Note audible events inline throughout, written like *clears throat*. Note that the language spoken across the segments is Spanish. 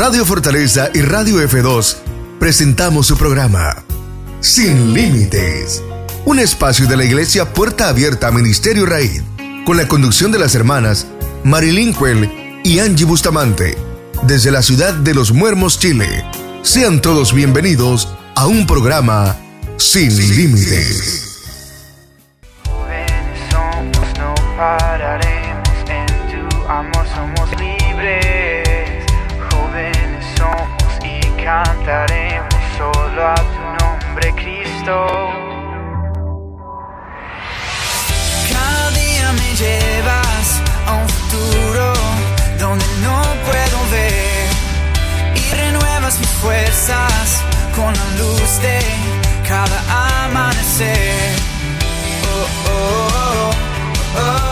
Radio Fortaleza y Radio F2 presentamos su programa Sin Límites, un espacio de la Iglesia Puerta Abierta a Ministerio Raíz, con la conducción de las hermanas Marilyn Cuel y Angie Bustamante, desde la ciudad de Los Muermos, Chile. Sean todos bienvenidos a un programa Sin Límites. Cada día me llevas a un futuro donde no puedo ver y renuevas mis fuerzas con la luz de cada amanecer. oh, oh, oh. oh.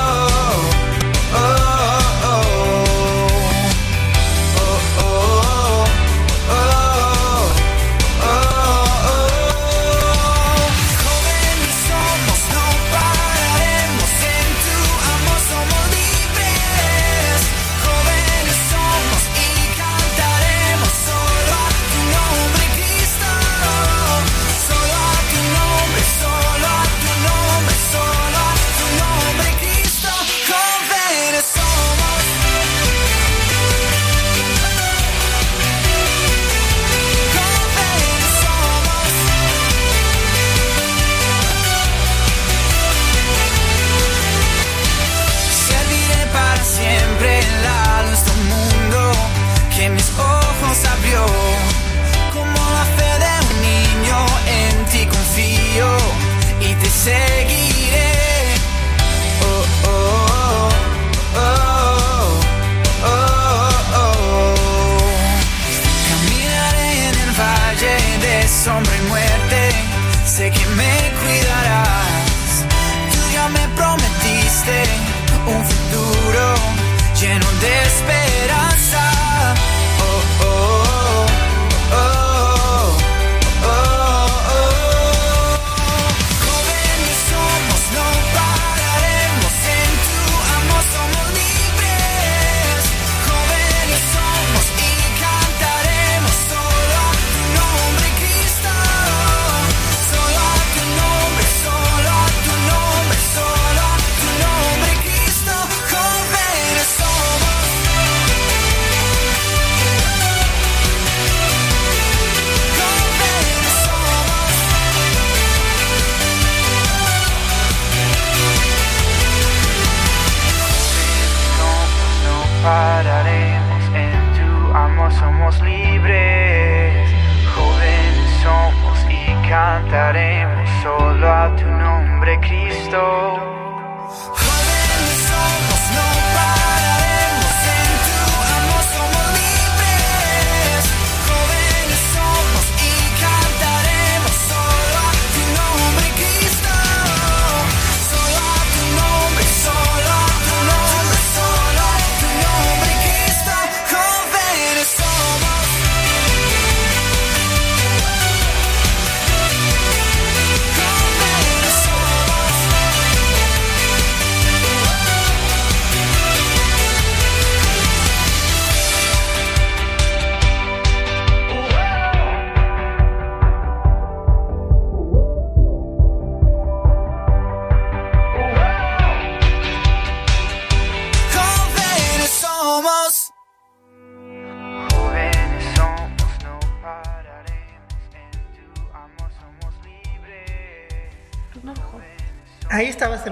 En tu amor, somos libres. Jóvenes somos y cantaremos solo a tu nombre, Cristo.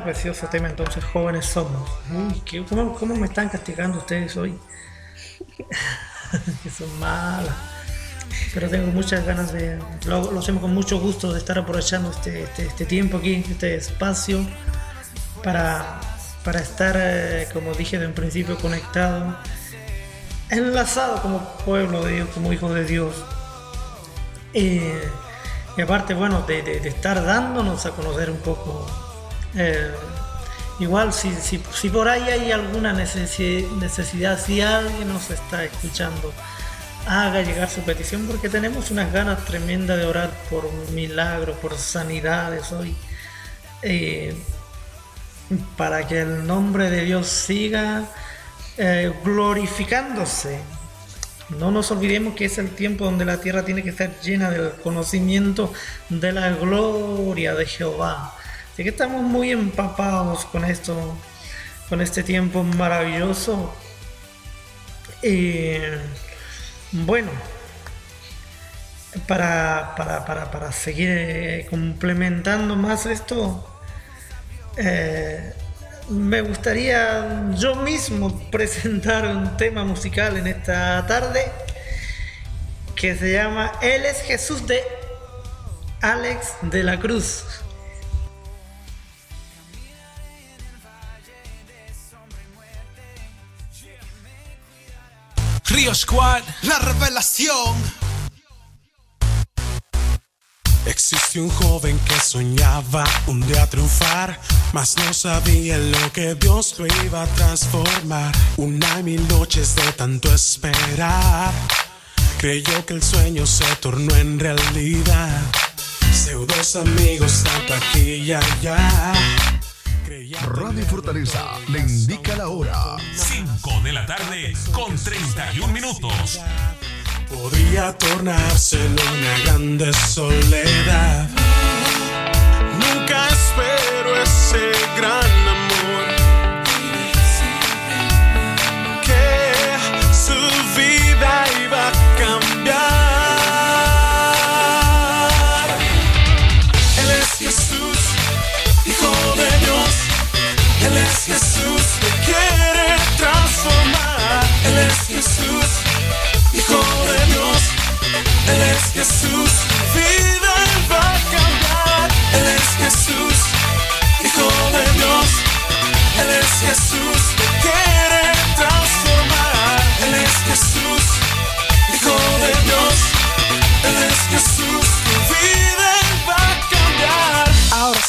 Precioso tema entonces, jóvenes somos. Uy, ¿cómo, me están castigando ustedes hoy? *laughs* que son malas. Pero tengo muchas ganas de, lo, hacemos con mucho gusto de estar aprovechando este, este, este tiempo aquí, este espacio, para, para estar, eh, como dije de un principio, conectado, enlazado como pueblo de Dios, como hijo de Dios. Eh, y aparte, bueno, de, de estar dándonos a conocer un poco eh, igual, si, si, por ahí hay alguna necesidad, si alguien nos está escuchando, haga llegar su petición porque tenemos unas ganas tremendas de orar por un milagro, por sanidades hoy, eh, para que el nombre de Dios siga eh, glorificándose No nos olvidemos que es el tiempo donde la tierra tiene que estar llena del conocimiento de la gloria de Jehová. Así que estamos muy empapados con esto, con este tiempo maravilloso. Y bueno, para, para, seguir eh, complementando más esto, eh, me gustaría yo mismo presentar un tema musical en esta tarde que se llama Él es Jesús de Alex de la Cruz. Río Squad, la revelación. Existe un joven que soñaba un día triunfar, mas no sabía lo que Dios lo iba a transformar. Una y mil noches de tanto esperar, creyó que el sueño se tornó en realidad. Pseudos amigos tanto aquí y allá. Radio Fortaleza le indica la hora. 5 de la tarde con 31 minutos podría tornarse en una grande soledad. Nunca espero ese gran Él es Jesús, vida va a. Él es Jesús, Hijo de Dios. Él es Jesús,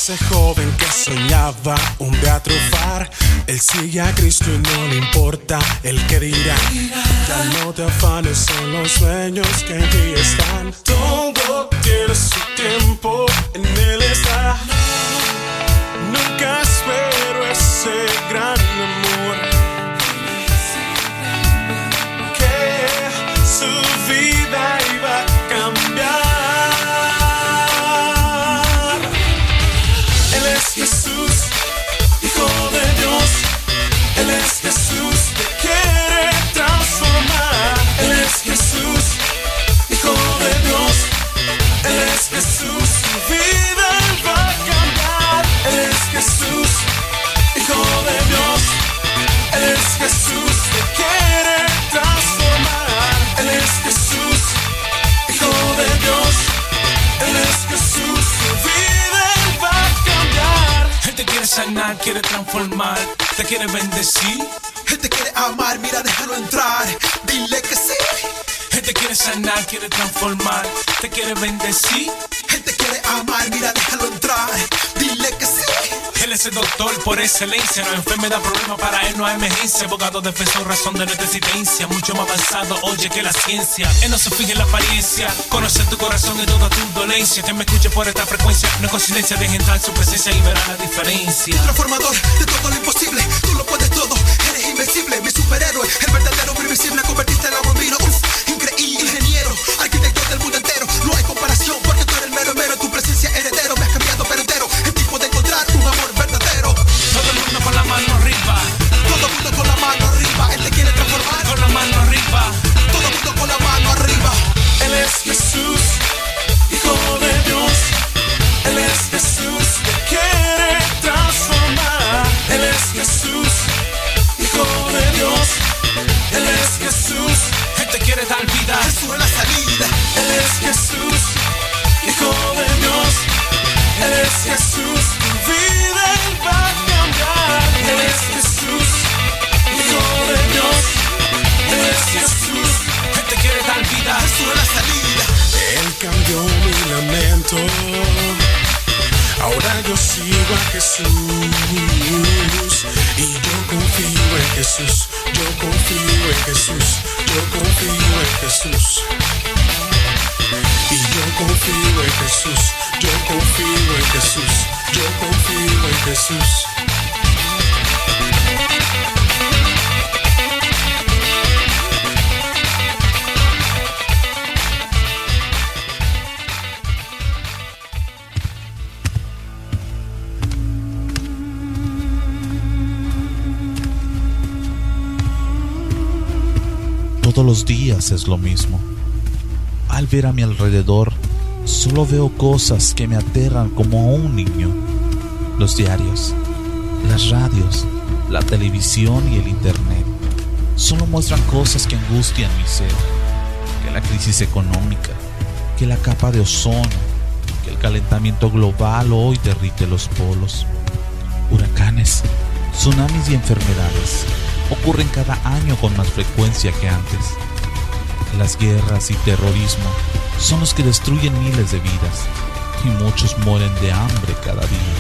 ese joven que soñaba un día triunfar, él sigue a Cristo y no le importa el que dirá. Ya no te afanes en los sueños que en ti están. Todo tiene su tiempo, en él está. Quiere transformar, te quiere bendecir. Él te quiere amar, mira, déjalo entrar. Dile que sí. Él te quiere sanar, quiere transformar, te quiere bendecir. Él te quiere amar, mira, déjalo entrar. Es el doctor por excelencia, no hay enfermedad, problema para él, no hay emergencia. Abogado, defensor, razón de nuestra existencia, mucho más avanzado, oye, que la ciencia. Él no se fija en la apariencia, conoce tu corazón y toda tu dolencia. Que me escuche por esta frecuencia, no es coincidencia, deja entrar en su presencia y verá la diferencia. Transformador de todo lo imposible, tú lo puedes todo, eres invencible, mi superhéroe, el verdadero invisible, convertiste en la bombino, uff, increíble, Y yo confío en Jesús, yo confío en Jesús, yo confío en Jesús. Los días es lo mismo. Al ver a mi alrededor, solo veo cosas que me aterran como a un niño. Los diarios, las radios, la televisión y el internet solo muestran cosas que angustian mi ser. Que la crisis económica, que la capa de ozono, que el calentamiento global hoy derrite los polos. Huracanes, tsunamis y enfermedades ocurren cada año con más frecuencia que antes. Las guerras y terrorismo son los que destruyen miles de vidas y muchos mueren de hambre cada día.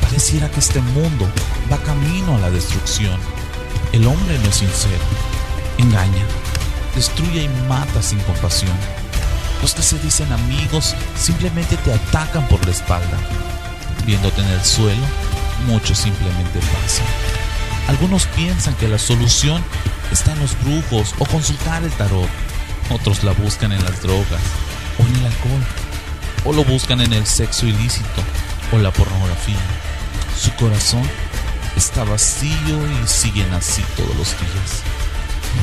Pareciera que este mundo va camino a la destrucción. El hombre no es sincero, engaña, destruye y mata sin compasión. Los que se dicen amigos simplemente te atacan por la espalda. Viéndote en el suelo, muchos simplemente pasan. Algunos piensan que la solución está en los brujos o consultar el tarot. Otros la buscan en las drogas o en el alcohol. O lo buscan en el sexo ilícito o la pornografía. Su corazón está vacío y siguen así todos los días.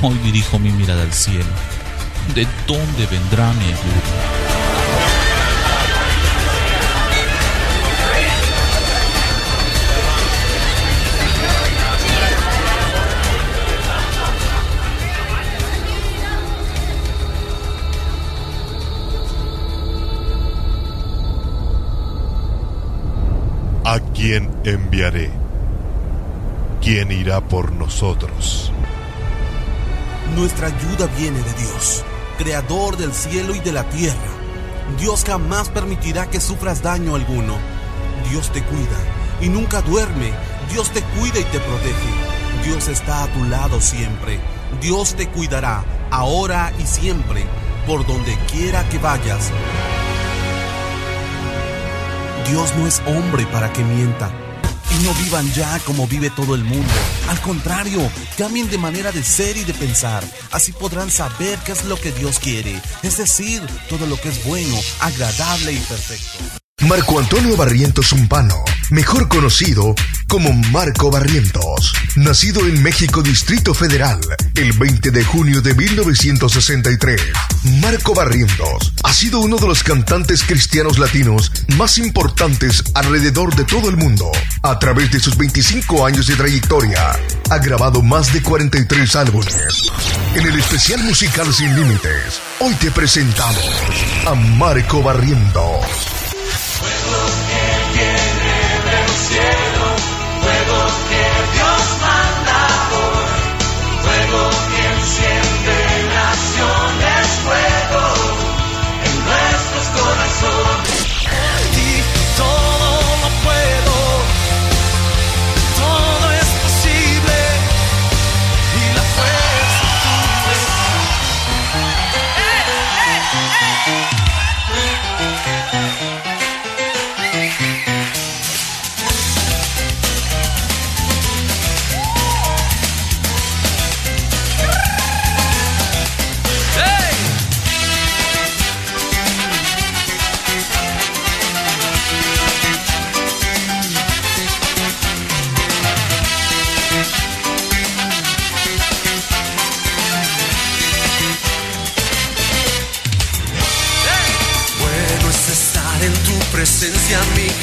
Hoy dirijo mi mirada al cielo. ¿De dónde vendrá mi ayuda? Quién enviaré? ¿Quién irá por nosotros? Nuestra ayuda viene de Dios, creador del cielo y de la tierra. Dios jamás permitirá que sufras daño alguno. Dios te cuida y nunca duerme. Dios te cuida y te protege. Dios está a tu lado siempre. Dios te cuidará ahora y siempre, por donde quiera que vayas. Dios no es hombre para que mienta. Y no vivan ya como vive todo el mundo. Al contrario, cambien de manera de ser y de pensar. Así podrán saber qué es lo que Dios quiere. Es decir, todo lo que es bueno, agradable y perfecto. Marco Antonio Barrientos Zumpano, mejor conocido como Marco Barrientos, nacido en México Distrito Federal el 20 de junio de 1963. Marco Barrientos ha sido uno de los cantantes cristianos latinos más importantes alrededor de todo el mundo. A través de sus 25 años de trayectoria, ha grabado más de 43 álbumes. En el especial musical Sin Límites, hoy te presentamos a Marco Barrientos.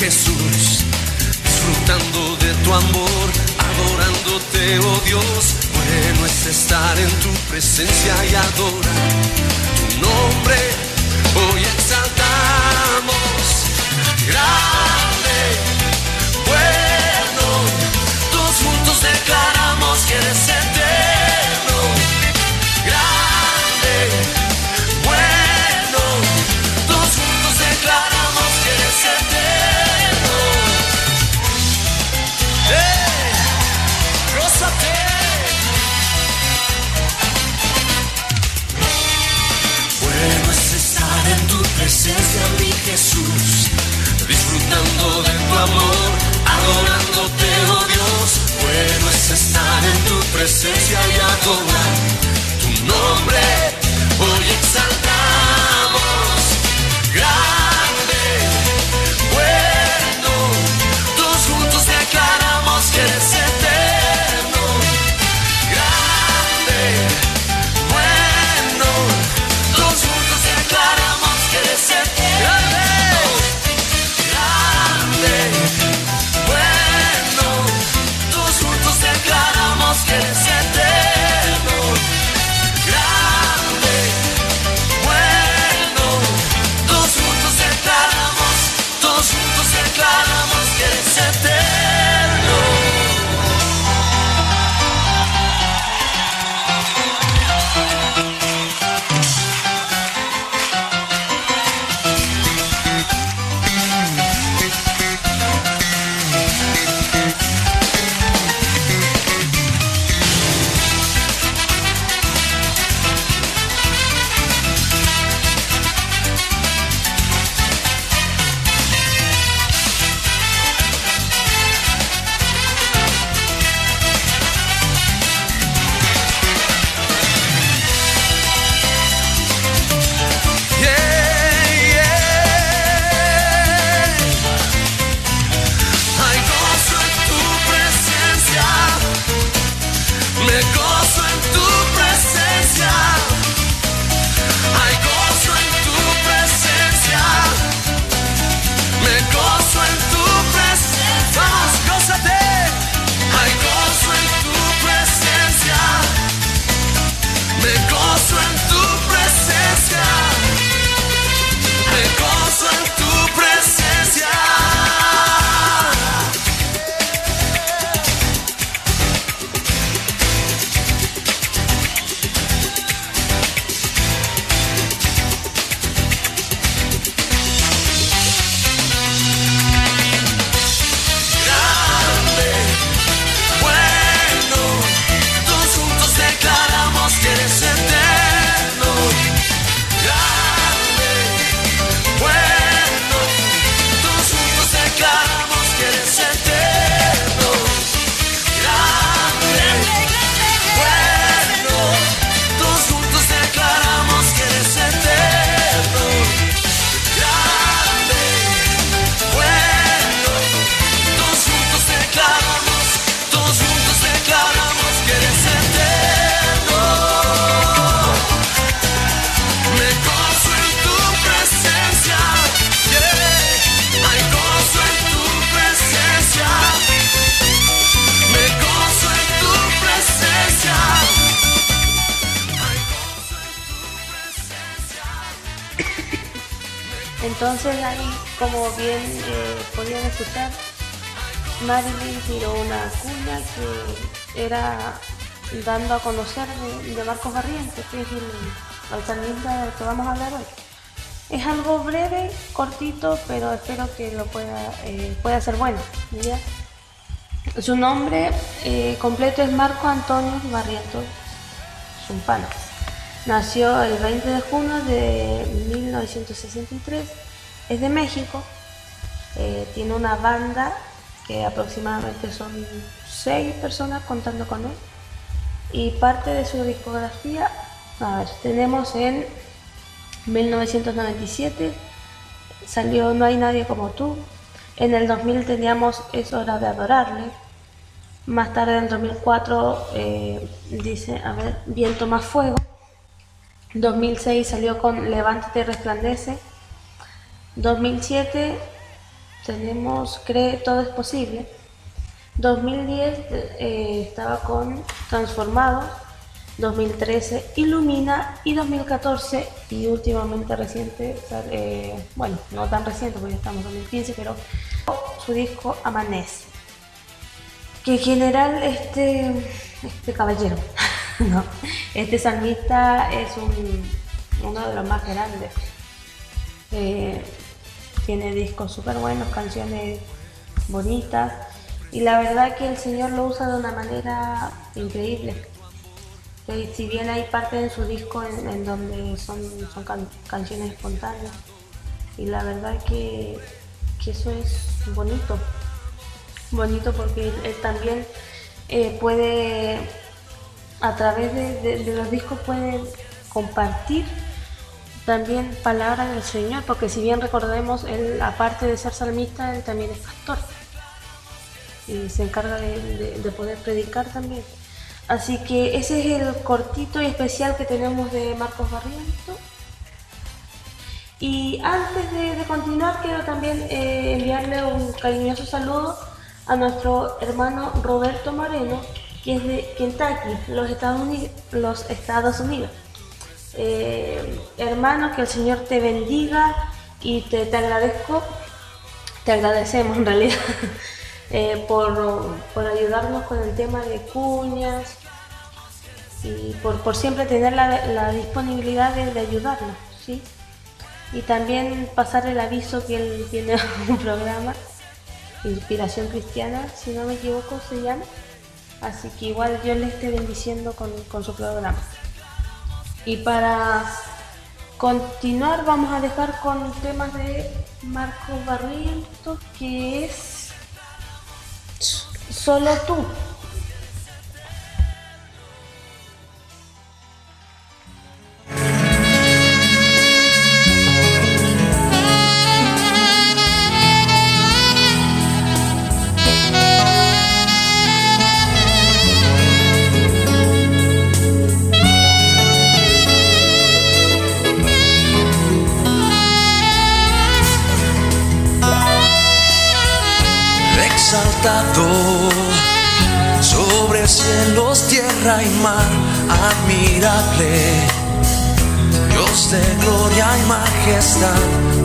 Jesús, disfrutando de tu amor, adorándote, oh Dios. Bueno es estar en tu presencia y adorar tu nombre. Hoy exaltamos, grande, bueno, todos juntos declaramos que eres eterno, Jesús, disfrutando de tu amor, Entonces ahí, como bien eh, podían escuchar, Marilyn tiró una cuña que era dando a conocer de, de Marcos Barrientos, que es el, salmista del que vamos a hablar hoy. Es algo breve, cortito, pero espero que lo pueda, eh, pueda ser bueno. Su nombre eh, completo es Marco Antonio Barrientos Zumpana. Nació el 20 de junio de 1963. Es de México. Eh, tiene una banda que aproximadamente son seis personas contando con él. Y parte de su discografía, a ver, tenemos en 1997 salió No hay nadie como tú. En el 2000 teníamos Es hora de adorarle. Más tarde en 2004 eh, dice, a ver, Viento más fuego. 2006 salió con Levántate y resplandece. 2007 tenemos Cree todo es posible. 2010 eh, estaba con Transformados. 2013 Ilumina y 2014 y últimamente reciente, eh, bueno, no tan reciente porque ya estamos en 2015, pero su disco Amanece. Que en general este, este caballero, *laughs* no, este salmista es un, uno de los más grandes. Eh, tiene discos súper buenos, canciones bonitas y la verdad que el Señor lo usa de una manera increíble. Eh, si bien hay parte de su disco en, donde son, son can- canciones espontáneas y la verdad que, que eso es bonito, bonito porque él, él también eh, puede, a través de, los discos puede compartir también palabras del Señor, porque si bien recordemos, él aparte de ser salmista, él también es pastor y se encarga de, de- de poder predicar también. Así que ese es el cortito y especial que tenemos de Marcos Barriento. Y antes de, de continuar, quiero también eh, enviarle un cariñoso saludo a nuestro hermano Roberto Moreno, que es de Kentucky, los Estados Unidos. Eh, hermano, que el Señor te bendiga y te, te agradezco, te agradecemos en realidad *laughs* eh, por, por ayudarnos con el tema de cuñas y por, por siempre tener la, la disponibilidad de, de ayudarnos, ¿sí? Y también pasar el aviso que él tiene *laughs* un programa, Inspiración Cristiana, si no me equivoco se llama. Así que igual Dios le esté bendiciendo con, con su programa. Y para continuar vamos a dejar con temas de Marcos Barrientos, que es Solo tú.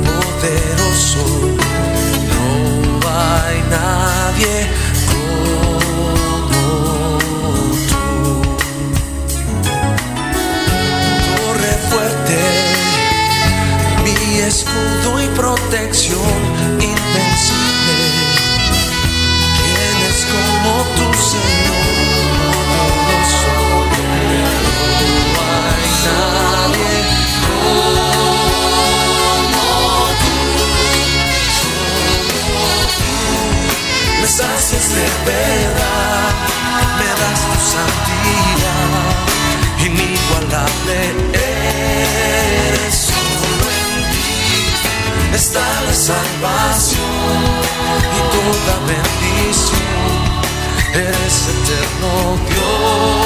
Poderoso. No hay nadie como tú. Torre fuerte, mi escudo y protección está la salvación y toda bendición. Eres eterno Dios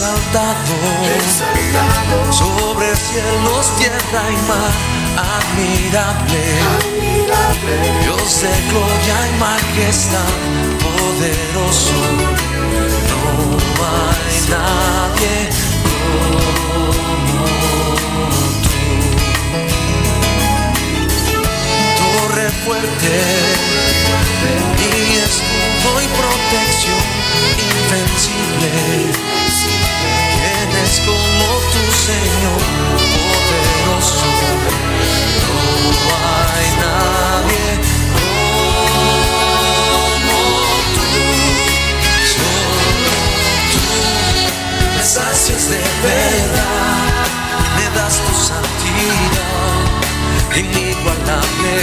Exaltado, sobre cielos, tierra y mar, admirable. Dios de gloria y majestad, poderoso, no hay nadie como tú. Torre fuerte, mi escudo y protección invencible. ¿Quién es como tu Señor poderoso? No hay nadie como tú, solo tú. Me sacias de verdad, me das tu santidad, inigualable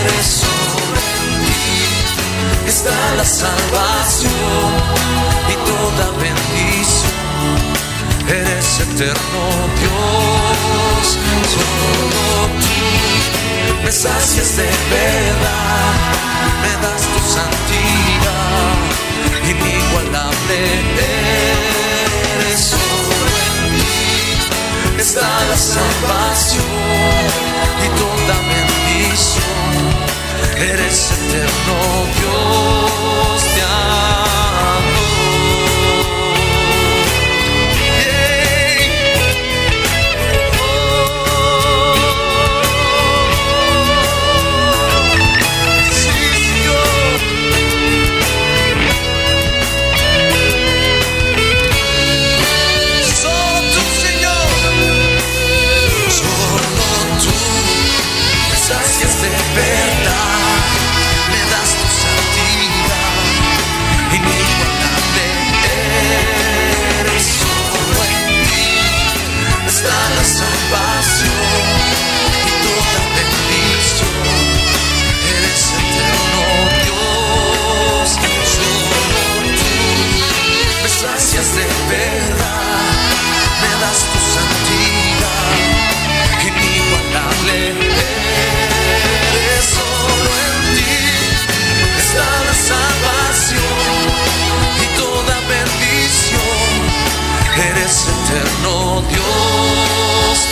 eres sobre ti, está la salvación eterno Dios, solo tú me sacias de verdad, me das tu santidad, inigualable eres solo en ti está la salvación y toda bendición. Eres eterno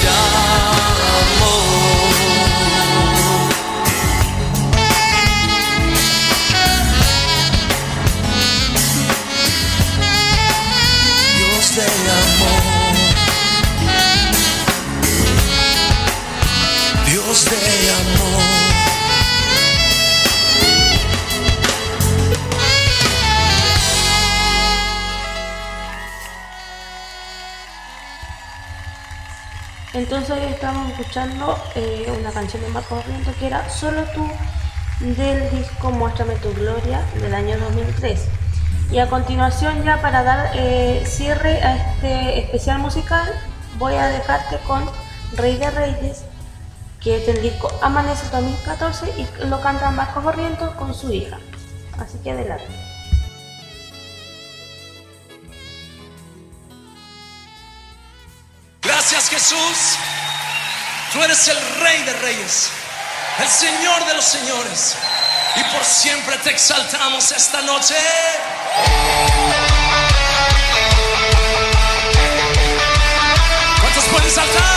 Dios, Hoy estamos escuchando eh, una canción de Marcos Barrientos que era Solo tú del disco Muéstrame tu Gloria del año 2003. Y a continuación ya para dar eh, cierre a este especial musical voy a dejarte con Rey de Reyes que es del disco Amanece 2014 y lo canta Marcos Barrientos con su hija. Así que adelante. Tú eres el Rey de Reyes, el Señor de los Señores. Y por siempre te exaltamos esta noche. ¿Cuántos pueden saltar?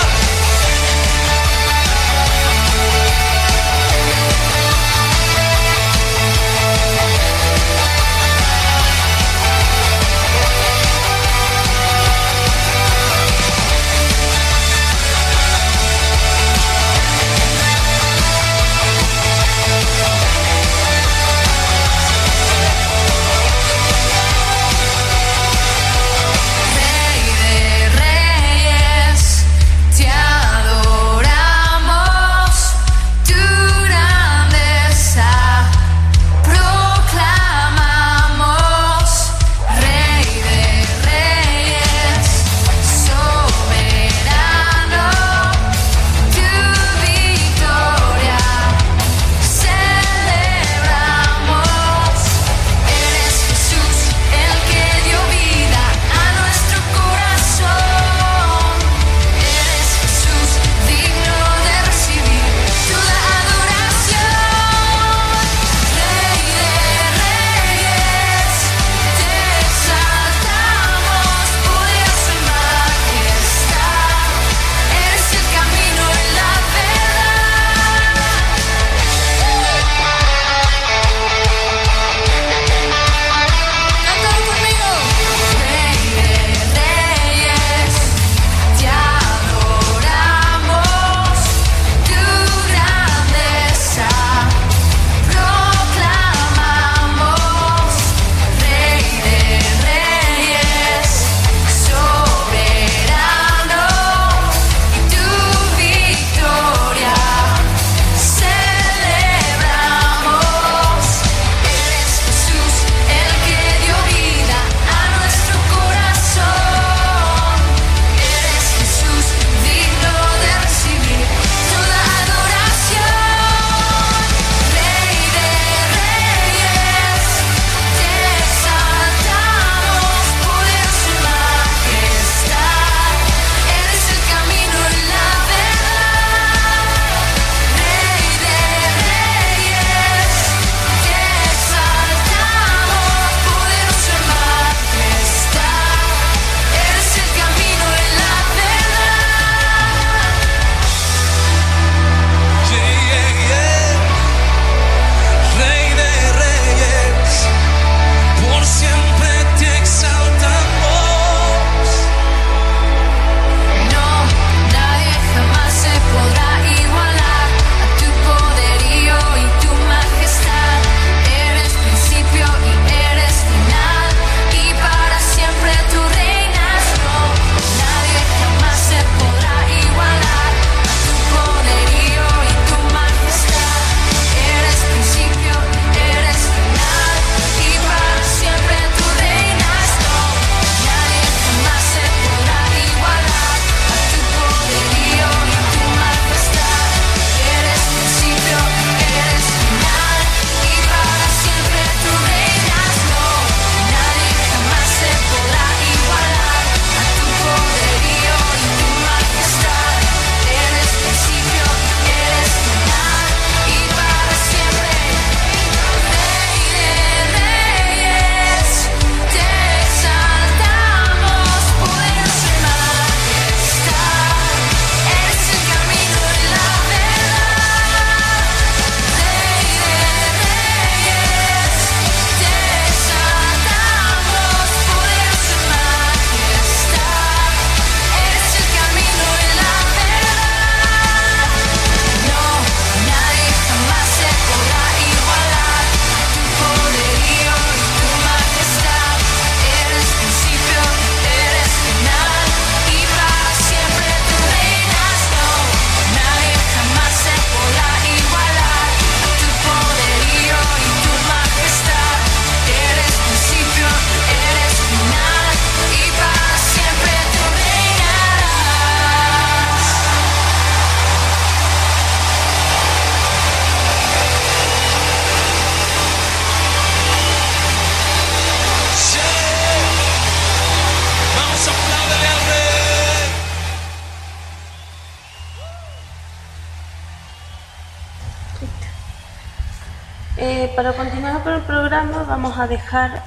Para continuar con el programa vamos a dejar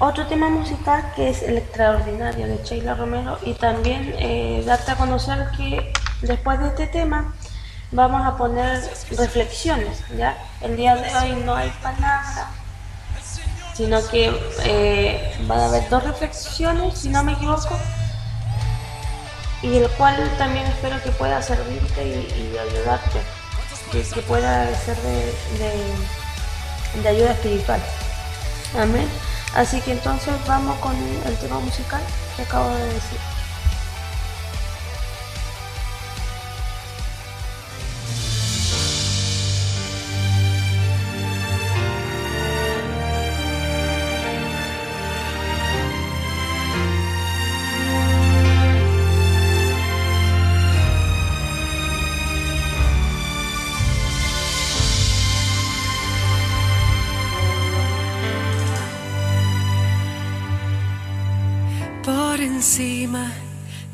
otro tema musical que es El Extraordinario de Sheila Romero y también eh, darte a conocer que después de este tema vamos a poner reflexiones, ¿ya? El día de hoy no hay palabra, sino que eh, van a haber dos reflexiones, si no me equivoco, y el cual también espero que pueda servirte y, ayudarte, que, pueda ser de, de ayuda espiritual. Amén. Así que entonces vamos con el tema musical que acabo de decir.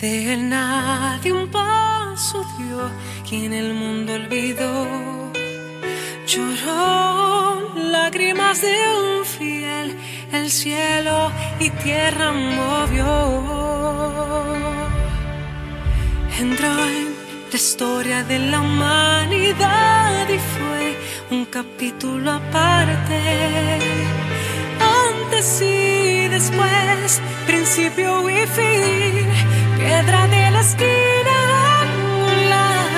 De él nadie un paso dio, quien el mundo olvidó. Lloró lágrimas de un fiel, el cielo y tierra movió. Entró en la historia de la humanidad y fue un capítulo aparte. Antes y después, principio y fin, piedra de la esquina angular,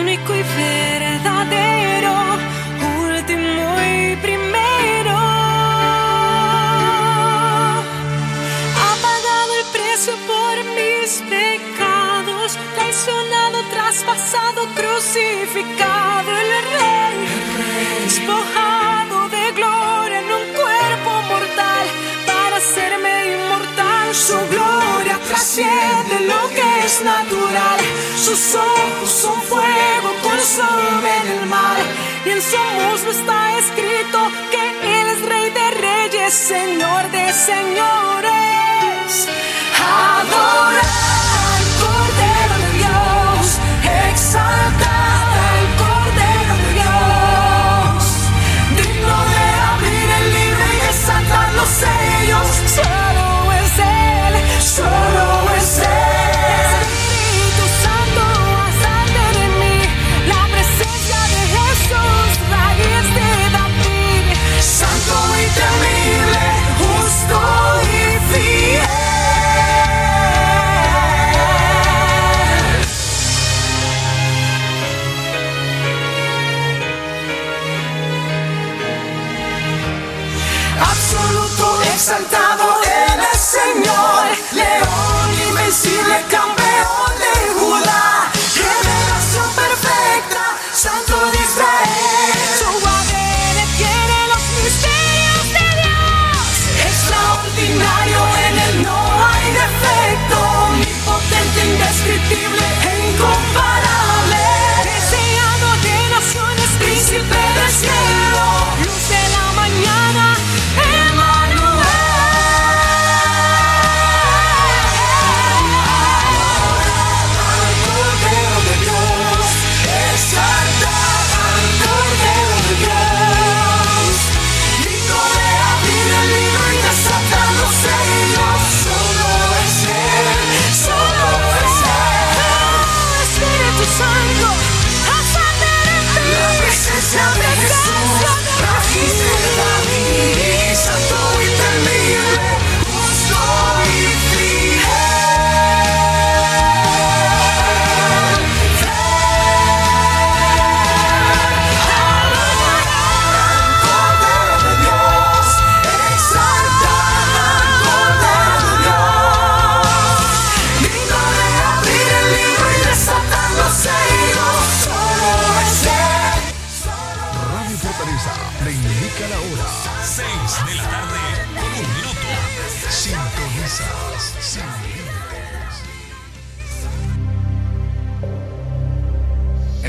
único y verdadero, último y primero. Ha pagado el precio por mis pecados, traicionado, traspasado, crucificado el rey, despojado trasciende lo que es natural. Sus ojos son fuego, consumen el mal. Y en su muslo está escrito que Él es Rey de Reyes, Señor de Señores. Adora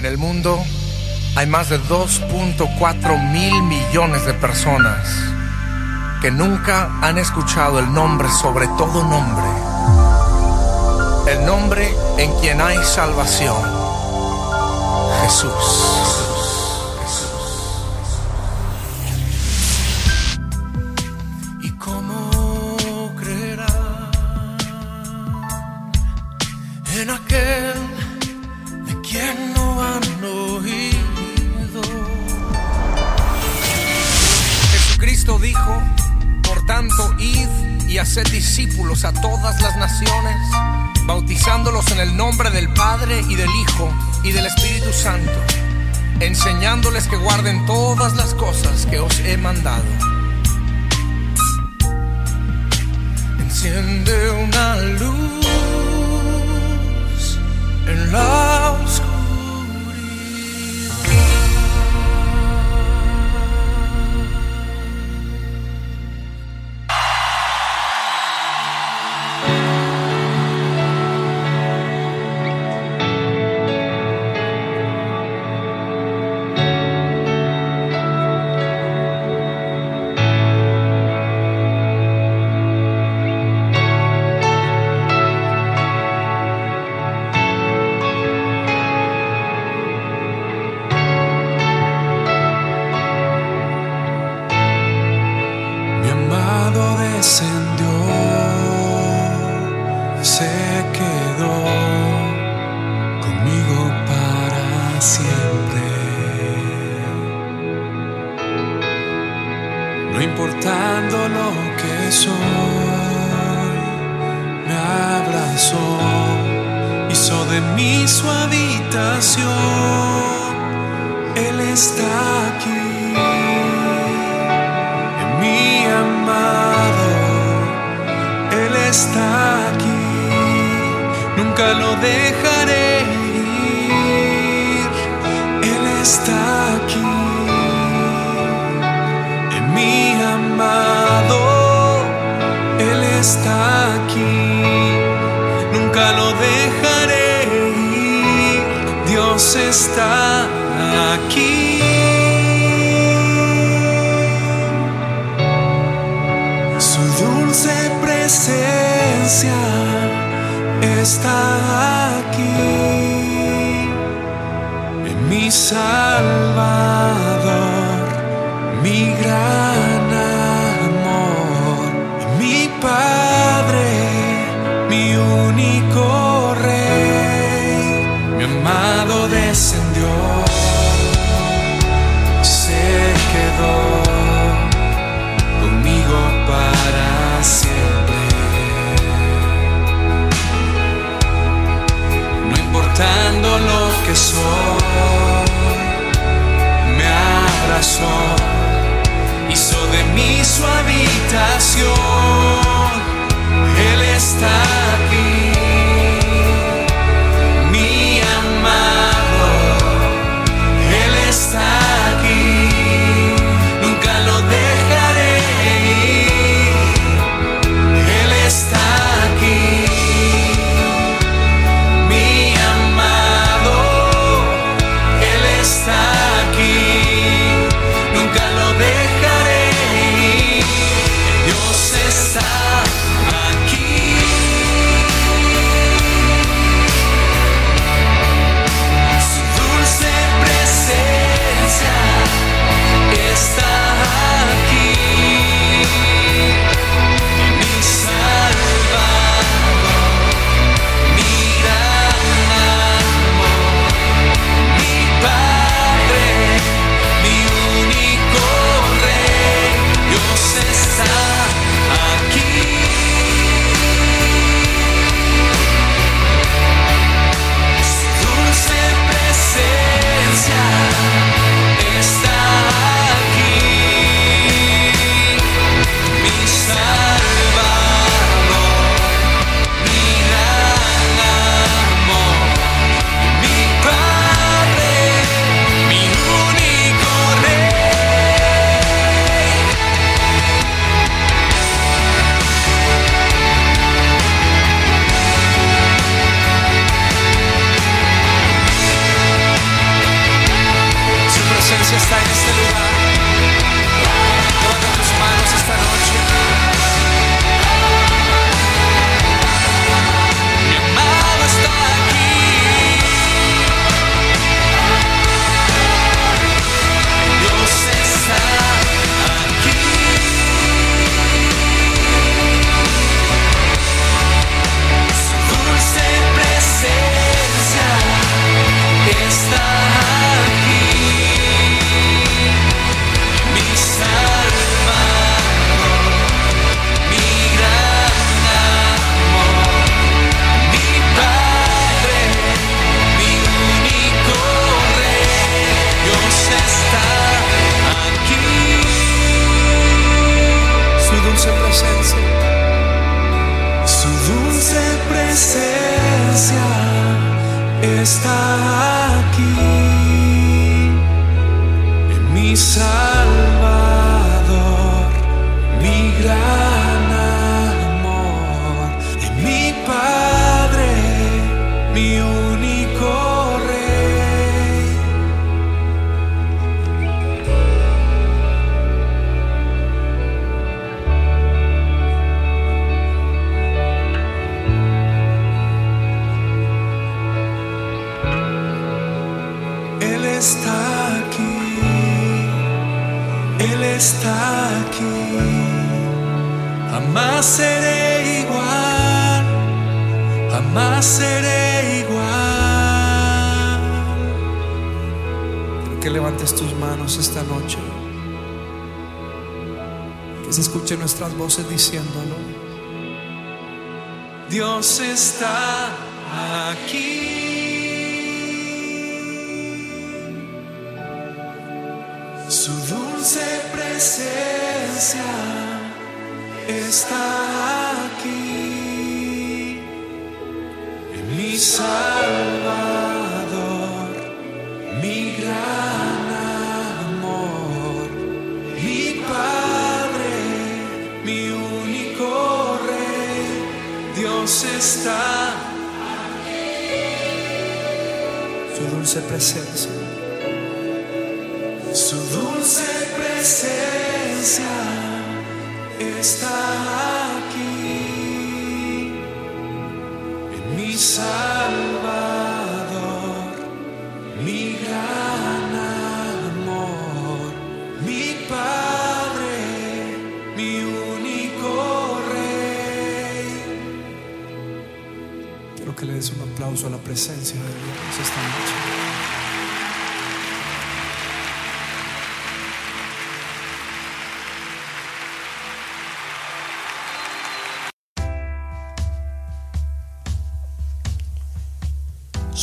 el mundo hay más de 2.4 mil millones de personas que nunca han escuchado el nombre sobre todo nombre. El nombre en quien hay salvación. Jesús. y del Espíritu Santo, enseñándoles que guarden todas las cosas que os he mandado. Enciende una luz en la oscuridad está aquí en mis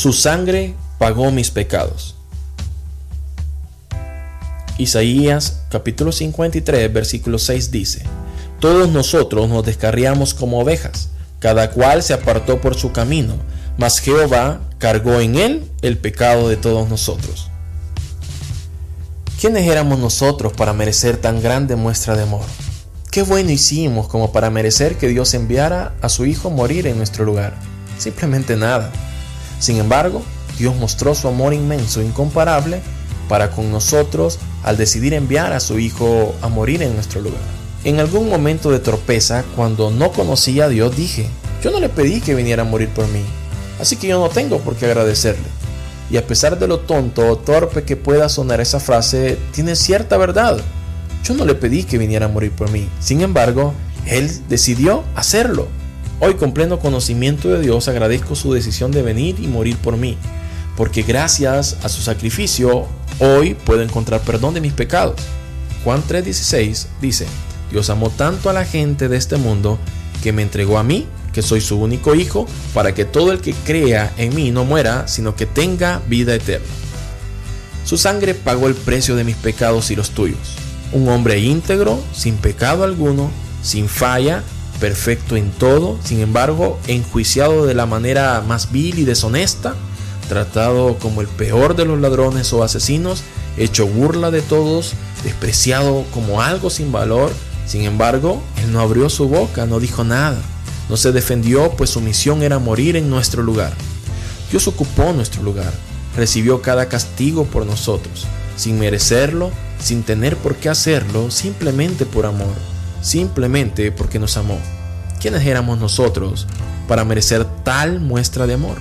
Su sangre pagó mis pecados. Isaías capítulo 53 versículo 6 dice, Todos nosotros nos descarriamos como ovejas, cada cual se apartó por su camino, mas Jehová cargó en él el pecado de todos nosotros. ¿Quiénes éramos nosotros para merecer tan grande muestra de amor? ¿Qué bueno hicimos como para merecer que Dios enviara a su Hijo morir en nuestro lugar? Simplemente nada. Sin embargo, Dios mostró su amor inmenso, incomparable, para con nosotros al decidir enviar a su Hijo a morir en nuestro lugar. En algún momento de torpeza, cuando no conocía a Dios, dije, yo no le pedí que viniera a morir por mí, así que yo no tengo por qué agradecerle. Y a pesar de lo tonto o torpe que pueda sonar esa frase, tiene cierta verdad. Yo no le pedí que viniera a morir por mí. Sin embargo, Él decidió hacerlo. Hoy con pleno conocimiento de Dios agradezco su decisión de venir y morir por mí, porque gracias a su sacrificio hoy puedo encontrar perdón de mis pecados. Juan 3:16 dice, Dios amó tanto a la gente de este mundo que me entregó a mí, que soy su único hijo, para que todo el que crea en mí no muera, sino que tenga vida eterna. Su sangre pagó el precio de mis pecados y los tuyos. Un hombre íntegro, sin pecado alguno, sin falla, perfecto en todo, sin embargo, enjuiciado de la manera más vil y deshonesta, tratado como el peor de los ladrones o asesinos, hecho burla de todos, despreciado como algo sin valor, sin embargo, él no abrió su boca, no dijo nada, no se defendió, pues su misión era morir en nuestro lugar. Dios ocupó nuestro lugar, recibió cada castigo por nosotros, sin merecerlo, sin tener por qué hacerlo, simplemente por amor simplemente porque nos amó. ¿Quiénes éramos nosotros para merecer tal muestra de amor?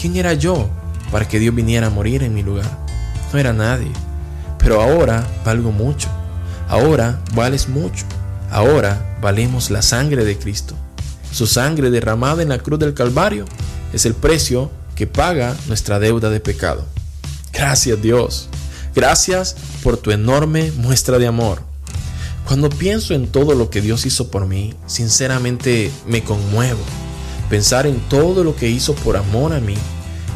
¿Quién era yo para que Dios viniera a morir en mi lugar? No era nadie. Pero ahora valgo mucho. Ahora vales mucho. Ahora valemos la sangre de Cristo. Su sangre derramada en la cruz del Calvario es el precio que paga nuestra deuda de pecado. Gracias Dios. Gracias por tu enorme muestra de amor. Cuando pienso en todo lo que Dios hizo por mí, sinceramente me conmuevo. Pensar en todo lo que hizo por amor a mí,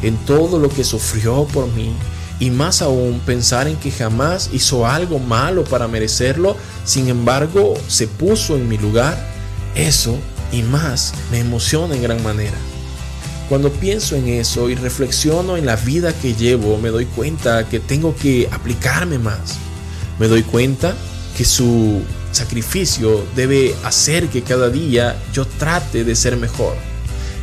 en todo lo que sufrió por mí, y más aún pensar en que jamás hizo algo malo para merecerlo, sin embargo se puso en mi lugar, eso y más me emociona en gran manera. Cuando pienso en eso y reflexiono en la vida que llevo, me doy cuenta que tengo que aplicarme más. Me doy cuenta que su sacrificio debe hacer que cada día yo trate de ser mejor.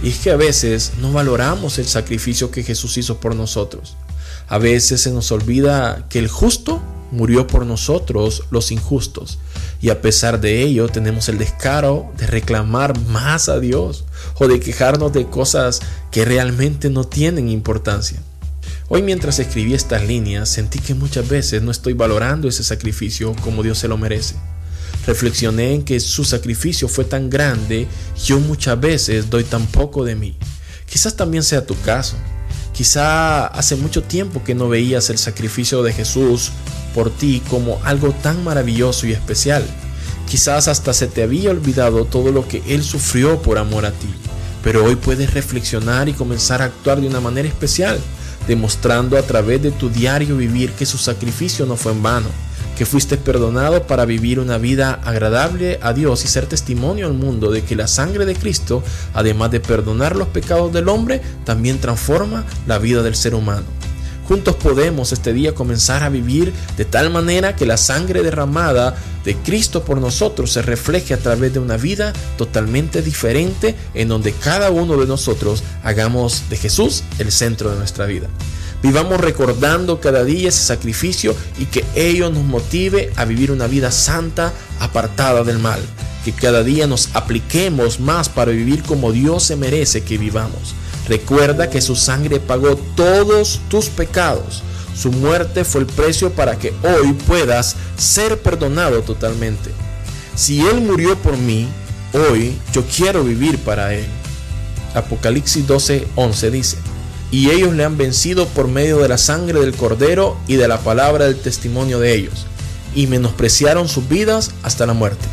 Y es que a veces no valoramos el sacrificio que Jesús hizo por nosotros. A veces se nos olvida que el justo murió por nosotros los injustos. Y a pesar de ello tenemos el descaro de reclamar más a Dios o de quejarnos de cosas que realmente no tienen importancia. Hoy mientras escribí estas líneas sentí que muchas veces no estoy valorando ese sacrificio como Dios se lo merece. Reflexioné en que su sacrificio fue tan grande yo muchas veces doy tan poco de mí. Quizás también sea tu caso. Quizá hace mucho tiempo que no veías el sacrificio de Jesús por ti como algo tan maravilloso y especial. Quizás hasta se te había olvidado todo lo que Él sufrió por amor a ti. Pero hoy puedes reflexionar y comenzar a actuar de una manera especial, demostrando a través de tu diario vivir que su sacrificio no fue en vano, que fuiste perdonado para vivir una vida agradable a Dios y ser testimonio al mundo de que la sangre de Cristo, además de perdonar los pecados del hombre, también transforma la vida del ser humano. Juntos podemos este día comenzar a vivir de tal manera que la sangre derramada de Cristo por nosotros se refleje a través de una vida totalmente diferente en donde cada uno de nosotros hagamos de Jesús el centro de nuestra vida. Vivamos recordando cada día ese sacrificio y que ello nos motive a vivir una vida santa apartada del mal. Que cada día nos apliquemos más para vivir como Dios se merece que vivamos. Recuerda que su sangre pagó todos tus pecados. Su muerte fue el precio para que hoy puedas ser perdonado totalmente. Si Él murió por mí, hoy yo quiero vivir para Él. Apocalipsis 12:11 dice, y ellos le han vencido por medio de la sangre del cordero y de la palabra del testimonio de ellos, y menospreciaron sus vidas hasta la muerte.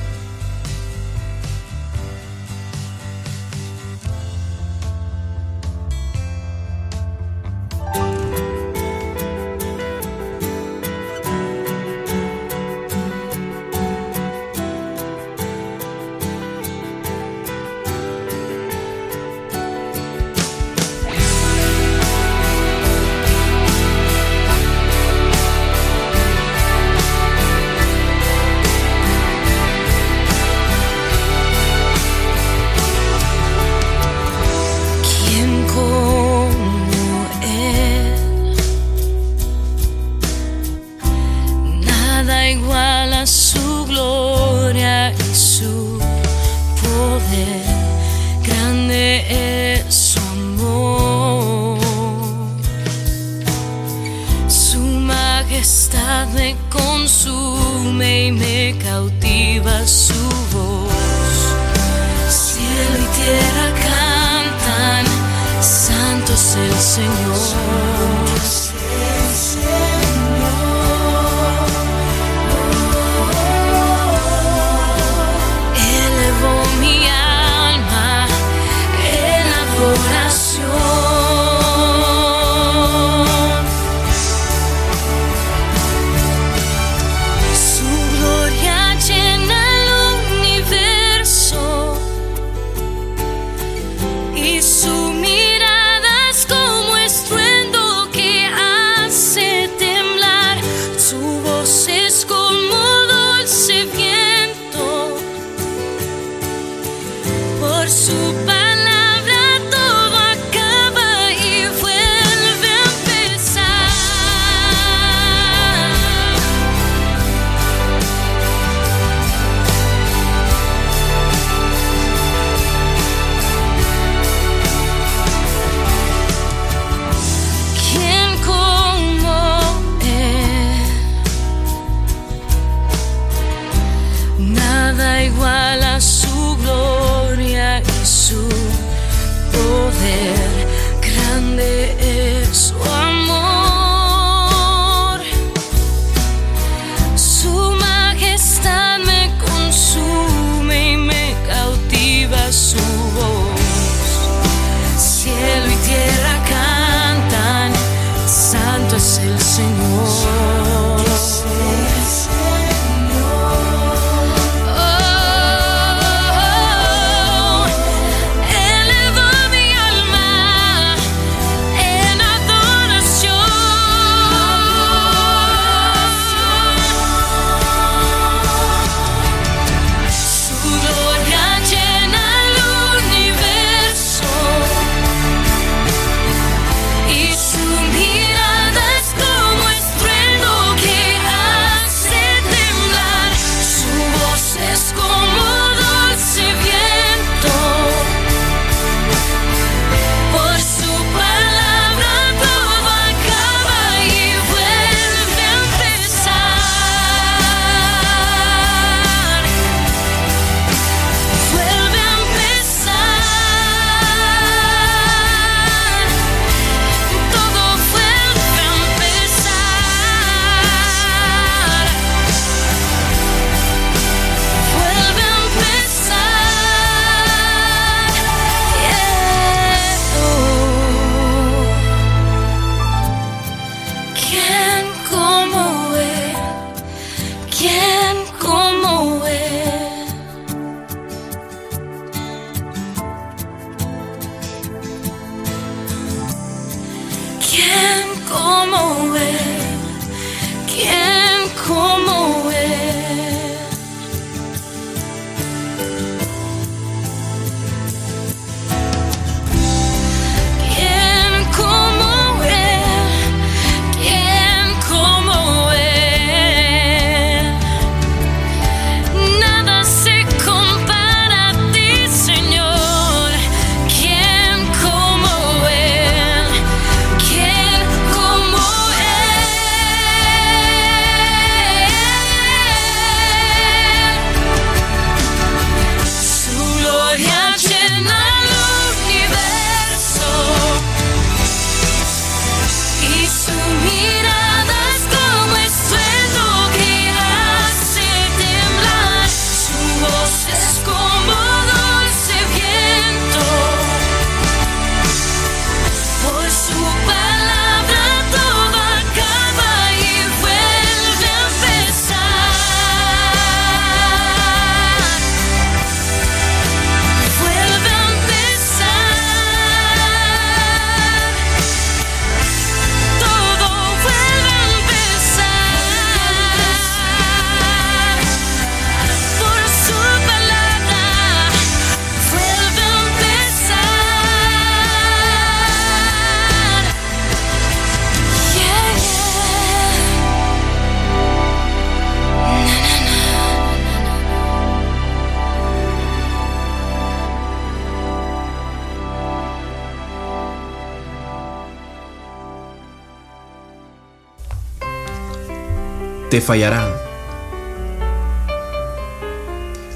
Te fallarán.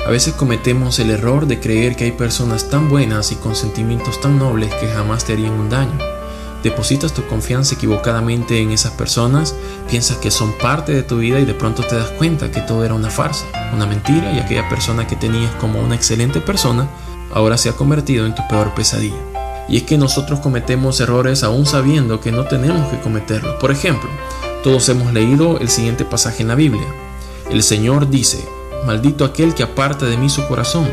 A veces cometemos el error de creer que hay personas tan buenas y con sentimientos tan nobles que jamás te harían un daño. Depositas tu confianza equivocadamente en esas personas, piensas que son parte de tu vida y de pronto te das cuenta que todo era una farsa, una mentira y aquella persona que tenías como una excelente persona ahora se ha convertido en tu peor pesadilla. Y es que nosotros cometemos errores aún sabiendo que no tenemos que cometerlos. Por ejemplo, todos hemos leído el siguiente pasaje en la Biblia. El Señor dice, maldito aquel que aparta de mí su corazón,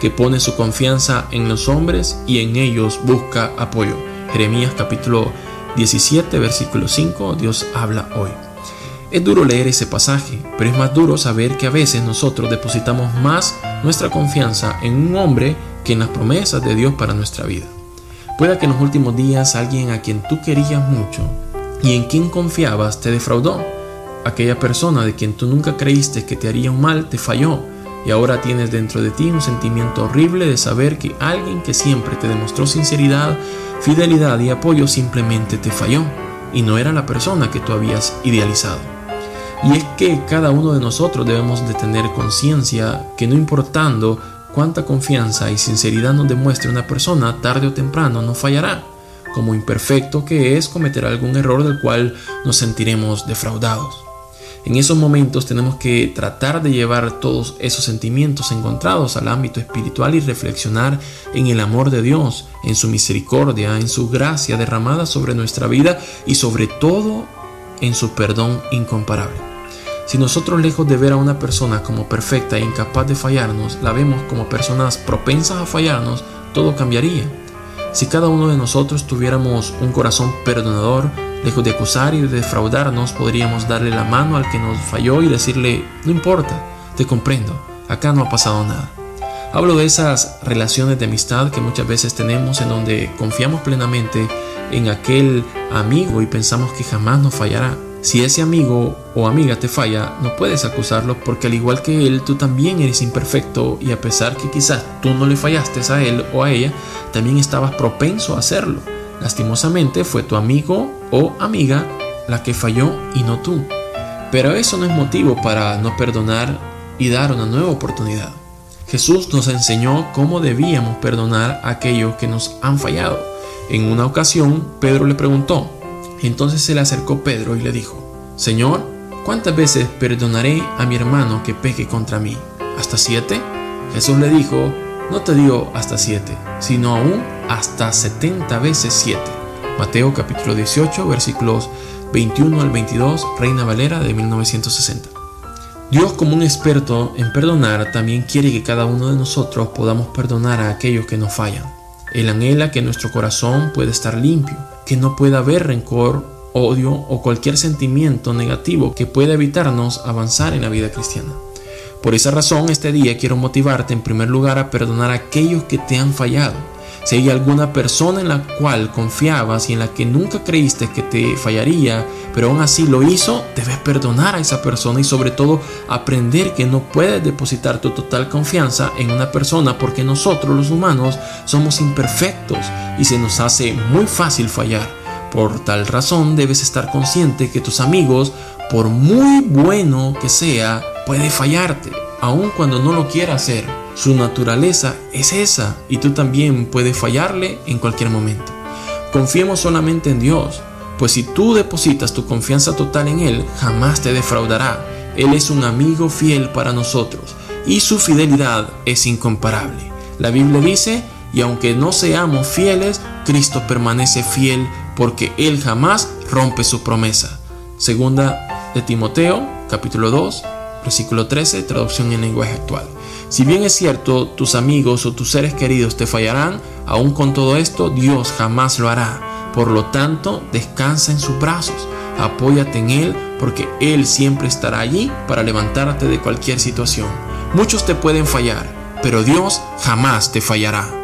que pone su confianza en los hombres y en ellos busca apoyo. Jeremías capítulo 17, versículo 5, Dios habla hoy. Es duro leer ese pasaje, pero es más duro saber que a veces nosotros depositamos más nuestra confianza en un hombre que en las promesas de Dios para nuestra vida. Pueda que en los últimos días alguien a quien tú querías mucho y en quien confiabas te defraudó. Aquella persona de quien tú nunca creíste que te haría un mal te falló y ahora tienes dentro de ti un sentimiento horrible de saber que alguien que siempre te demostró sinceridad, fidelidad y apoyo simplemente te falló y no era la persona que tú habías idealizado. Y es que cada uno de nosotros debemos de tener conciencia que no importando cuánta confianza y sinceridad nos demuestre una persona, tarde o temprano no fallará. Como imperfecto que es, cometerá algún error del cual nos sentiremos defraudados. En esos momentos tenemos que tratar de llevar todos esos sentimientos encontrados al ámbito espiritual y reflexionar en el amor de Dios, en su misericordia, en su gracia derramada sobre nuestra vida y sobre todo en su perdón incomparable. Si nosotros lejos de ver a una persona como perfecta e incapaz de fallarnos, la vemos como personas propensas a fallarnos, todo cambiaría. Si cada uno de nosotros tuviéramos un corazón perdonador, lejos de acusar y de defraudarnos, podríamos darle la mano al que nos falló y decirle, no importa, te comprendo, acá no ha pasado nada. Hablo de esas relaciones de amistad que muchas veces tenemos en donde confiamos plenamente en aquel amigo y pensamos que jamás nos fallará. Si ese amigo o amiga te falla, no puedes acusarlo porque al igual que él, tú también eres imperfecto y a pesar que quizás tú no le fallaste a él o a ella, también estabas propenso a hacerlo. Lastimosamente fue tu amigo o amiga la que falló y no tú. Pero eso no es motivo para no perdonar y dar una nueva oportunidad. Jesús nos enseñó cómo debíamos perdonar a aquellos que nos han fallado. En una ocasión, Pedro le preguntó, entonces se le acercó Pedro y le dijo, Señor, ¿cuántas veces perdonaré a mi hermano que peque contra mí? ¿Hasta siete? Jesús le dijo, no te digo hasta siete, sino aún hasta setenta veces siete. Mateo capítulo 18 versículos 21 al 22, Reina Valera de 1960. Dios como un experto en perdonar también quiere que cada uno de nosotros podamos perdonar a aquellos que nos fallan. Él anhela que nuestro corazón pueda estar limpio, que no pueda haber rencor odio o cualquier sentimiento negativo que pueda evitarnos avanzar en la vida cristiana. Por esa razón, este día quiero motivarte en primer lugar a perdonar a aquellos que te han fallado. Si hay alguna persona en la cual confiabas y en la que nunca creíste que te fallaría, pero aún así lo hizo, debes perdonar a esa persona y sobre todo aprender que no puedes depositar tu total confianza en una persona porque nosotros los humanos somos imperfectos y se nos hace muy fácil fallar. Por tal razón debes estar consciente que tus amigos, por muy bueno que sea, puede fallarte, aun cuando no lo quiera hacer. Su naturaleza es esa y tú también puedes fallarle en cualquier momento. Confiemos solamente en Dios, pues si tú depositas tu confianza total en Él, jamás te defraudará. Él es un amigo fiel para nosotros y su fidelidad es incomparable. La Biblia dice, y aunque no seamos fieles, Cristo permanece fiel porque Él jamás rompe su promesa. Segunda de Timoteo, capítulo 2, versículo 13, traducción en lenguaje actual. Si bien es cierto, tus amigos o tus seres queridos te fallarán, aún con todo esto, Dios jamás lo hará. Por lo tanto, descansa en sus brazos, apóyate en Él, porque Él siempre estará allí para levantarte de cualquier situación. Muchos te pueden fallar, pero Dios jamás te fallará.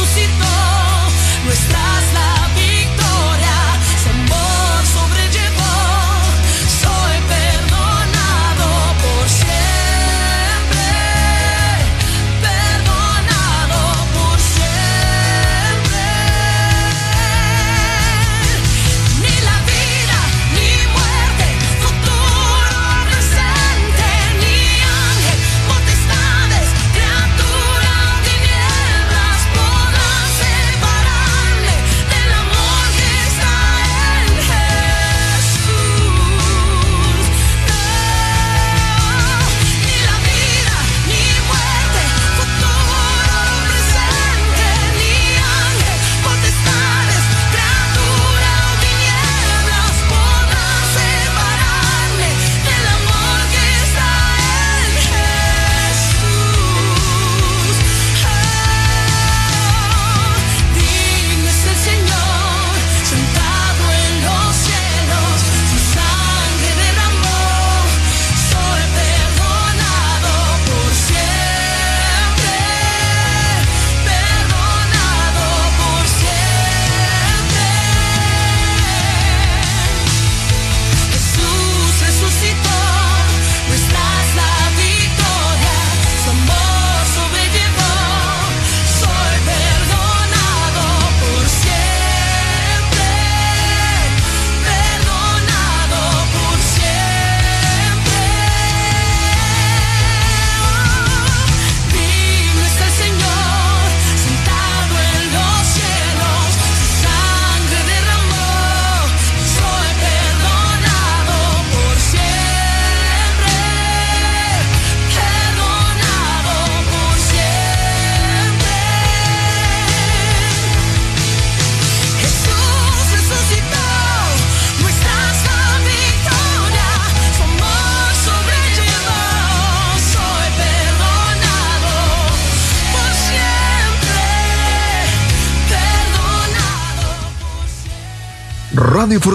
resucitó.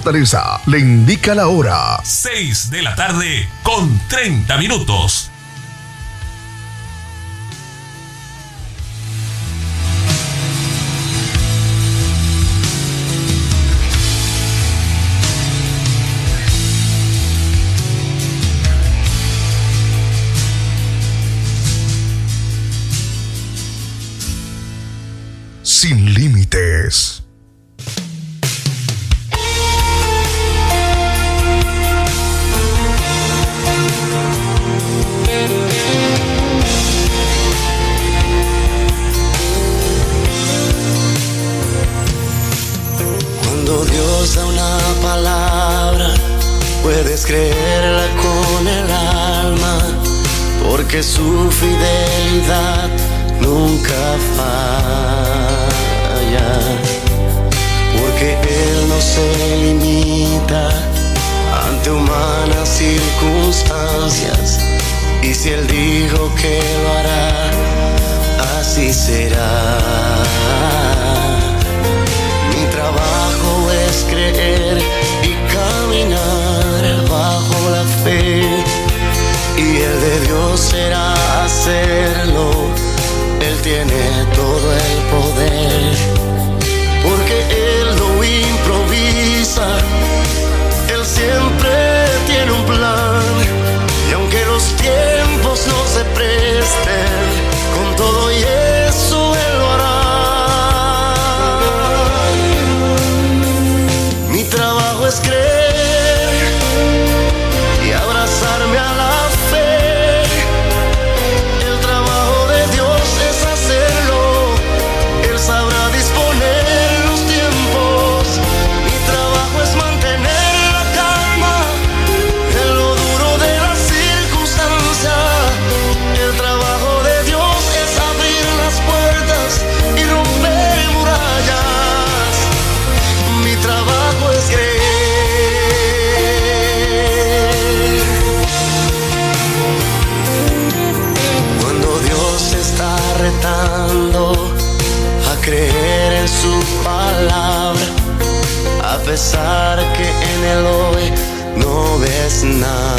Fortaleza le indica la hora. 6 de la tarde con 30 minutos. Porque su fidelidad nunca falla, porque Él no se limita ante humanas circunstancias, y si Él dijo que lo hará, así será. Mi trabajo es creer y caminar bajo la fe. El de Dios será hacerlo. Él tiene todo el poder. Porque Él hoy no ves nada,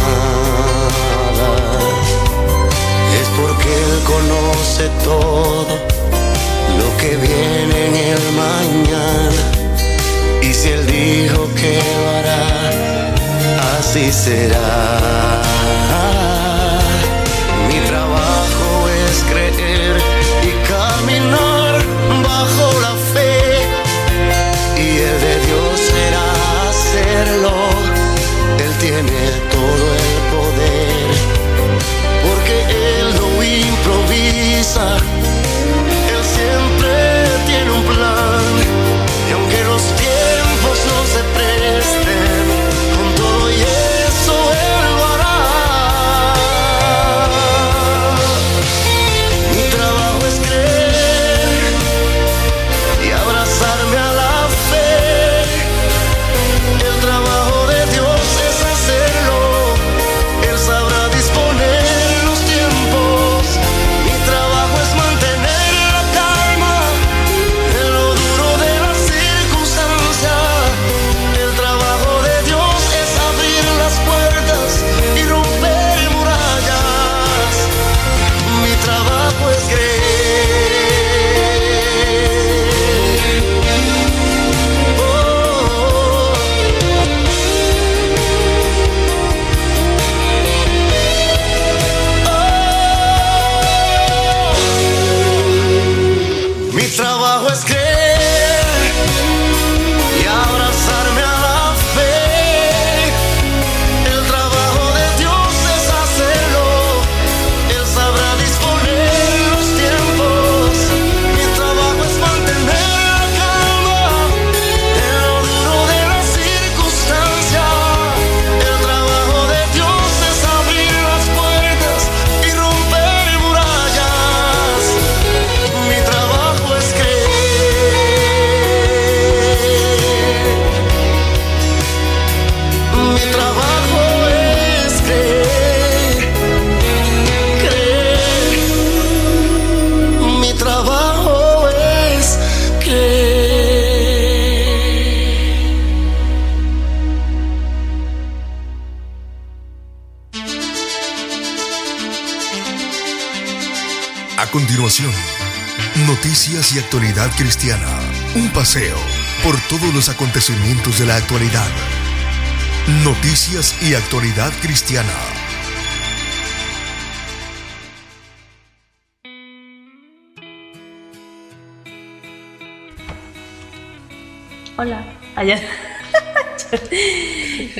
es porque Él conoce todo lo que viene en el mañana. Y si Él dijo que lo hará, así será. Mi trabajo es creer y caminar bajo la Él tiene todo actualidad cristiana. Un paseo por todos los acontecimientos de la actualidad. Noticias y actualidad cristiana. Hola. Allá.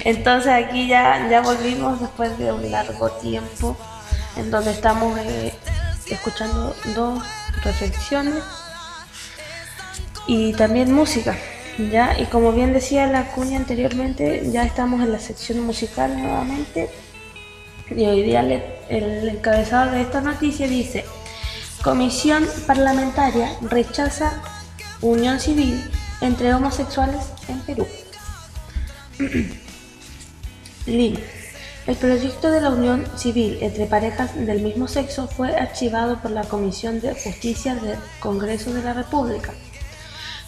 Entonces aquí ya, ya volvimos después de un largo tiempo en donde estamos eh, escuchando dos reflexiones y también música. ¿ya? Y como bien decía la cuña anteriormente, ya estamos en la sección musical nuevamente. Y hoy día el encabezado de esta noticia dice, Comisión Parlamentaria rechaza unión civil entre homosexuales en Perú. *clears throat* Link. El proyecto de la unión civil entre parejas del mismo sexo fue archivado por la Comisión de Justicia del Congreso de la República,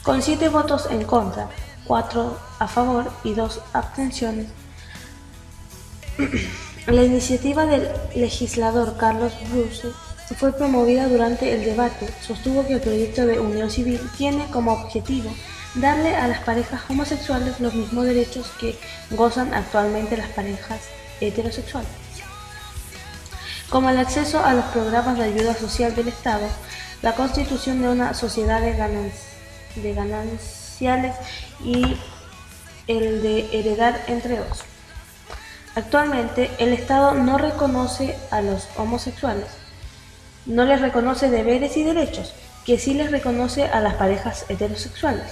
con siete votos en contra, cuatro a favor y dos abstenciones. *clears throat* La iniciativa del legislador Carlos Bruce fue promovida durante el debate. Sostuvo que el proyecto de unión civil tiene como objetivo darle a las parejas homosexuales los mismos derechos que gozan actualmente las parejas heterosexuales, como el acceso a los programas de ayuda social del Estado, la constitución de una sociedad de, ganan- de gananciales y el de heredar entre otros. Actualmente el Estado no reconoce a los homosexuales, no les reconoce deberes y derechos, que sí les reconoce a las parejas heterosexuales.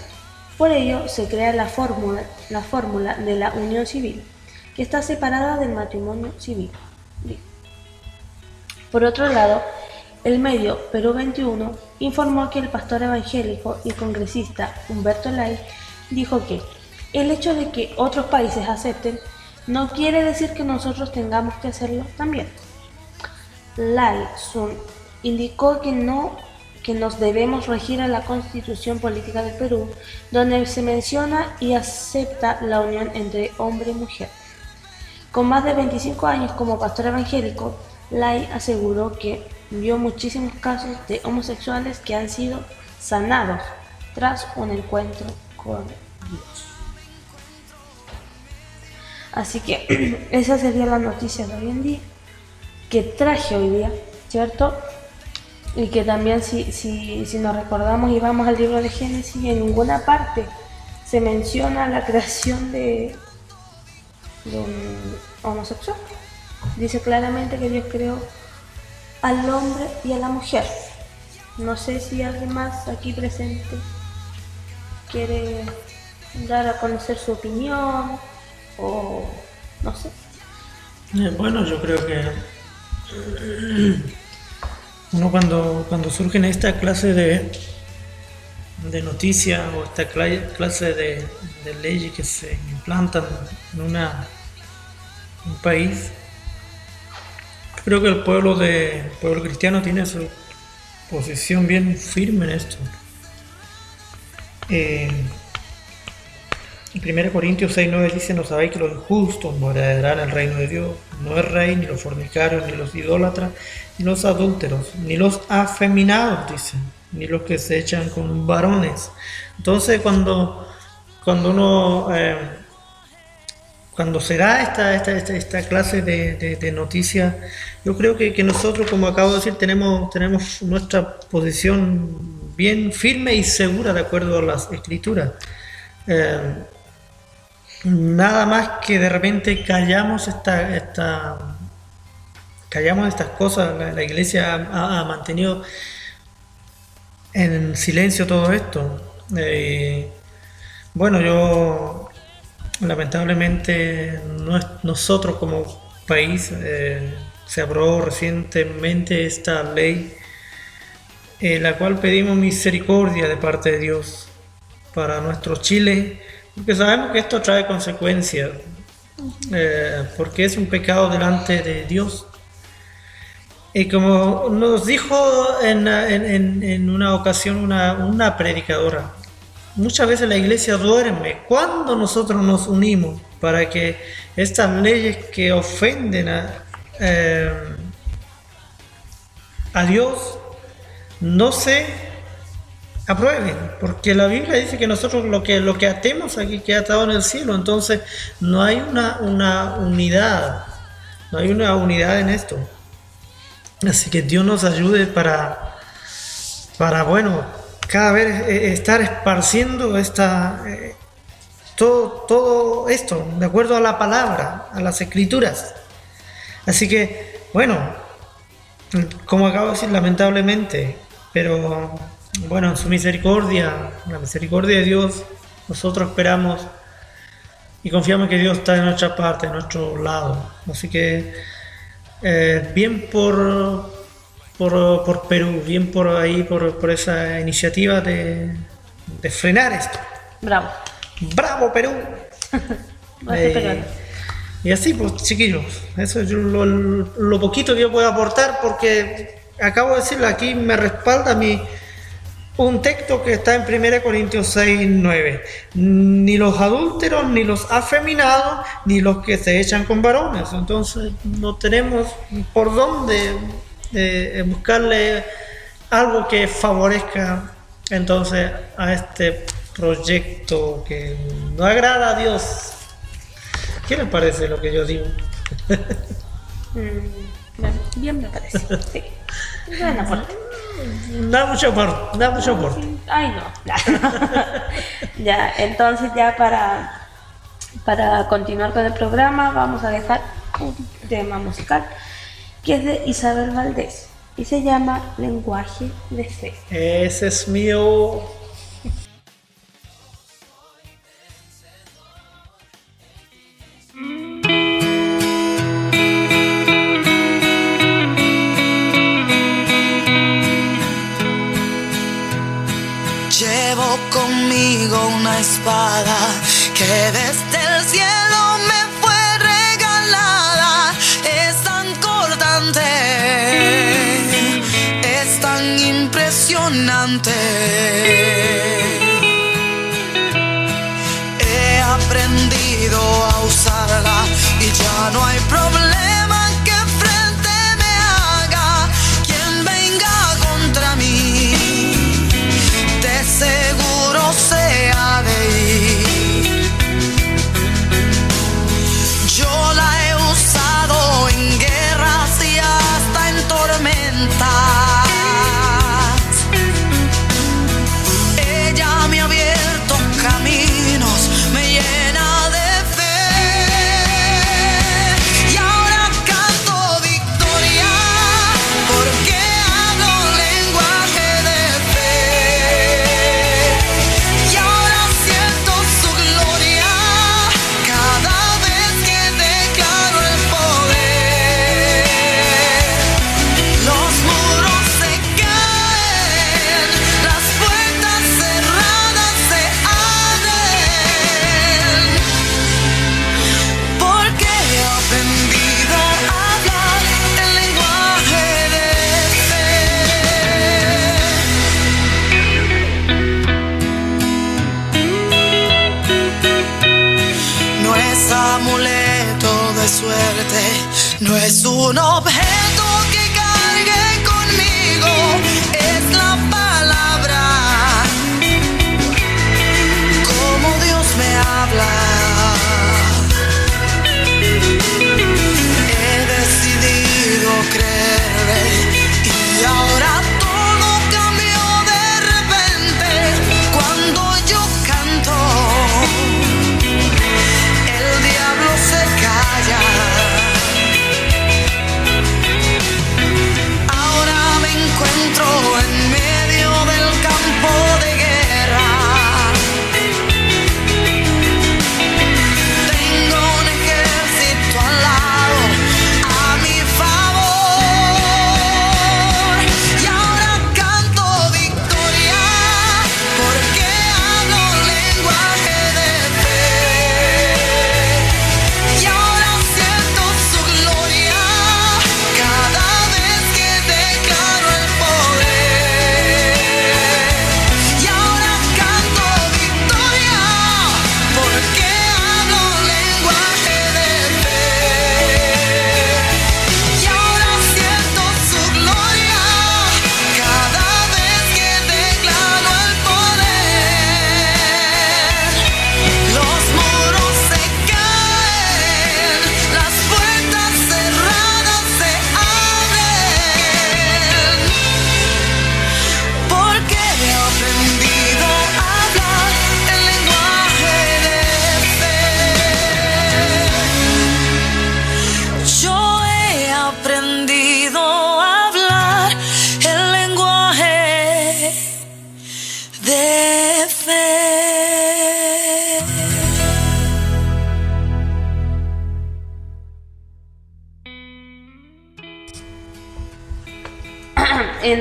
Por ello se crea la fórmula, la fórmula de la unión civil, que está separada del matrimonio civil. Por otro lado, el medio Perú 21 informó que el pastor evangélico y congresista Humberto Lai dijo que el hecho de que otros países acepten no quiere decir que nosotros tengamos que hacerlo también. Lai Sun indicó que no que nos debemos regir a la constitución política del Perú, donde se menciona y acepta la unión entre hombre y mujer. Con más de 25 años como pastor evangélico, Lai aseguró que vio muchísimos casos de homosexuales que han sido sanados tras un encuentro con Dios. Así que *clears throat* esa sería la noticia de hoy en día, que traje hoy día, ¿cierto? Y que también si, si, si nos recordamos y vamos al libro de Génesis, en ninguna parte se menciona la creación de, de un homosexual. Dice claramente que Dios creó al hombre y a la mujer. No sé si alguien más aquí presente quiere dar a conocer su opinión o no sé. Eh, Bueno, yo creo que uno cuando, cuando surgen esta clase de, de noticias o esta cla- clase de, de leyes que se implantan en una, un país, creo que el pueblo, de, pueblo cristiano tiene su posición bien firme en esto. Eh, en 1 Corintios 6.9 dice, no sabéis que los injustos no el reino de Dios, no es rey, ni los fornicarios, ni los idólatras, ni los adúlteros, ni los afeminados, dice, ni los que se echan con varones. Entonces cuando, cuando uno, eh, cuando se da esta, esta, esta, clase de, noticias, yo creo que, nosotros, como acabo de decir, tenemos, tenemos nuestra posición bien firme y segura de acuerdo a las escrituras. Eh, nada más que de repente callamos esta, esta callamos estas cosas, la, iglesia ha, ha mantenido en silencio todo esto. Eh, bueno, yo lamentablemente no es- nosotros como país eh, se aprobó recientemente esta ley en la cual pedimos misericordia de parte de Dios para nuestro Chile, porque sabemos que esto trae consecuencias, eh, porque es un pecado delante de Dios. Y como nos dijo en, en- en- en una ocasión una, una predicadora, muchas veces la iglesia duerme. Cuando nosotros nos unimos para que estas leyes que ofenden a, eh, a Dios no se aprueben, porque la Biblia dice que nosotros lo que, lo que atemos aquí queda atado en el cielo, entonces no hay una, una unidad, no hay una unidad en esto. Así que Dios nos ayude para, para bueno, cada vez eh, estar esparciendo esta, eh, todo, todo esto, de acuerdo a la palabra, a las escrituras. Así que, bueno, como acabo de decir, lamentablemente, pero bueno, en su misericordia, la misericordia de Dios, nosotros esperamos y confiamos que Dios está de nuestra parte, de nuestro lado. Así que, eh, bien por, por, por Perú, bien por ahí, por, por esa iniciativa de, de frenar esto. Bravo. ¡Bravo, Perú! *laughs* Eh, y así, pues, chiquillos, eso es lo, lo poquito que yo puedo aportar porque acabo de decirlo, aquí me respalda mi, un texto que está en 1 Corintios 6, 9. Ni los adúlteros, ni los afeminados, ni los que se echan con varones. Entonces, no tenemos por dónde eh, buscarle algo que favorezca entonces a este proyecto que no agrada a Dios. ¿Qué les parece lo que yo digo? Mm, bien, bien me parece. Sí. *laughs* Aporte. Da mucho aporte, da mucho aporte. Ay, no. *laughs* ya, entonces ya para, para continuar con el programa vamos a dejar un tema musical que es de Isabel Valdés y se llama Lenguaje de Fe. Ese es mío. Llevo conmigo una espada que desde el cielo impresionante. He aprendido a usarla y ya no hay problema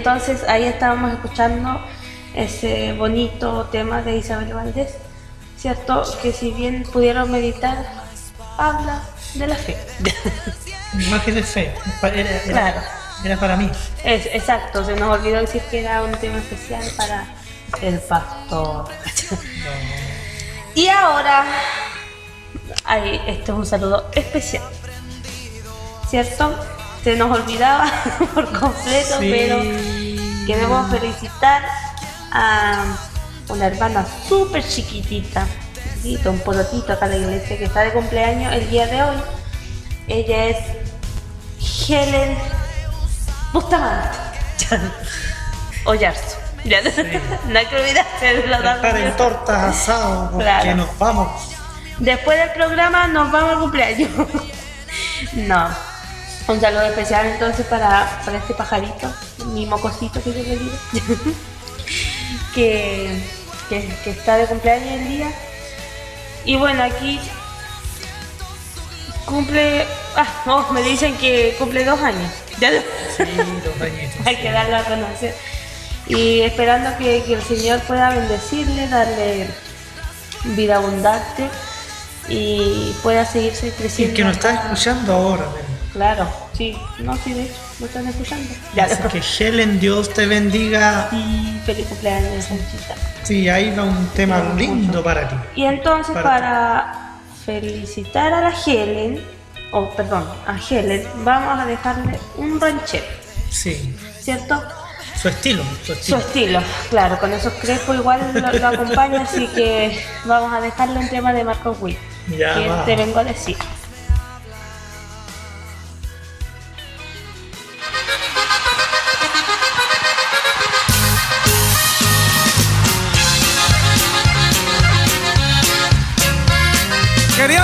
entonces ahí estábamos escuchando ese bonito tema de Isabel Valdés, ¿cierto? Que si bien pudieron meditar, habla de la fe. *laughs* Imagen de fe. Era, era- Claro. era para mí. Es, exacto, se nos olvidó decir que era un tema especial para el pastor. *laughs* y ahora, hay, este es un saludo especial, ¿cierto? Se nos olvidaba *laughs* por completo, Sí. pero queremos felicitar a una hermana súper chiquitita, chiquitito, un porotito acá en la iglesia que está de cumpleaños el día de hoy. Ella es Helen Bustamante. *laughs* Ollarzo. Ya, *laughs* no hay que olvidarse de los Estar en tortas asado, porque Claro. nos vamos. Después del programa nos vamos al cumpleaños. no. Un saludo especial entonces para, para este pajarito, mi mocosito que yo le digo. *laughs* que, que, que está de cumpleaños el día. Y bueno, aquí cumple. Ah, no, me dicen que cumple dos años. Ya *laughs* Hay que darlo a conocer. Y esperando que, que el Señor pueda bendecirle, darle vida abundante y pueda seguirse Y creciendo. que nos está escuchando ahora. Claro, sí, no, sí, de hecho, lo están escuchando. Así que Helen, Dios te bendiga. Y feliz cumpleaños, Sanchita. Sí, ahí va un tema lindo para ti. Y entonces Para para, felicitar a la Helen, o perdón, a Helen, vamos a dejarle un ranchero, Sí, ¿cierto? su estilo, su Su estilo. estilo, claro, con esos crespos igual lo, lo acompaña, así que vamos a dejarle un tema de Marco Witt, Ya que va. te vengo a decir.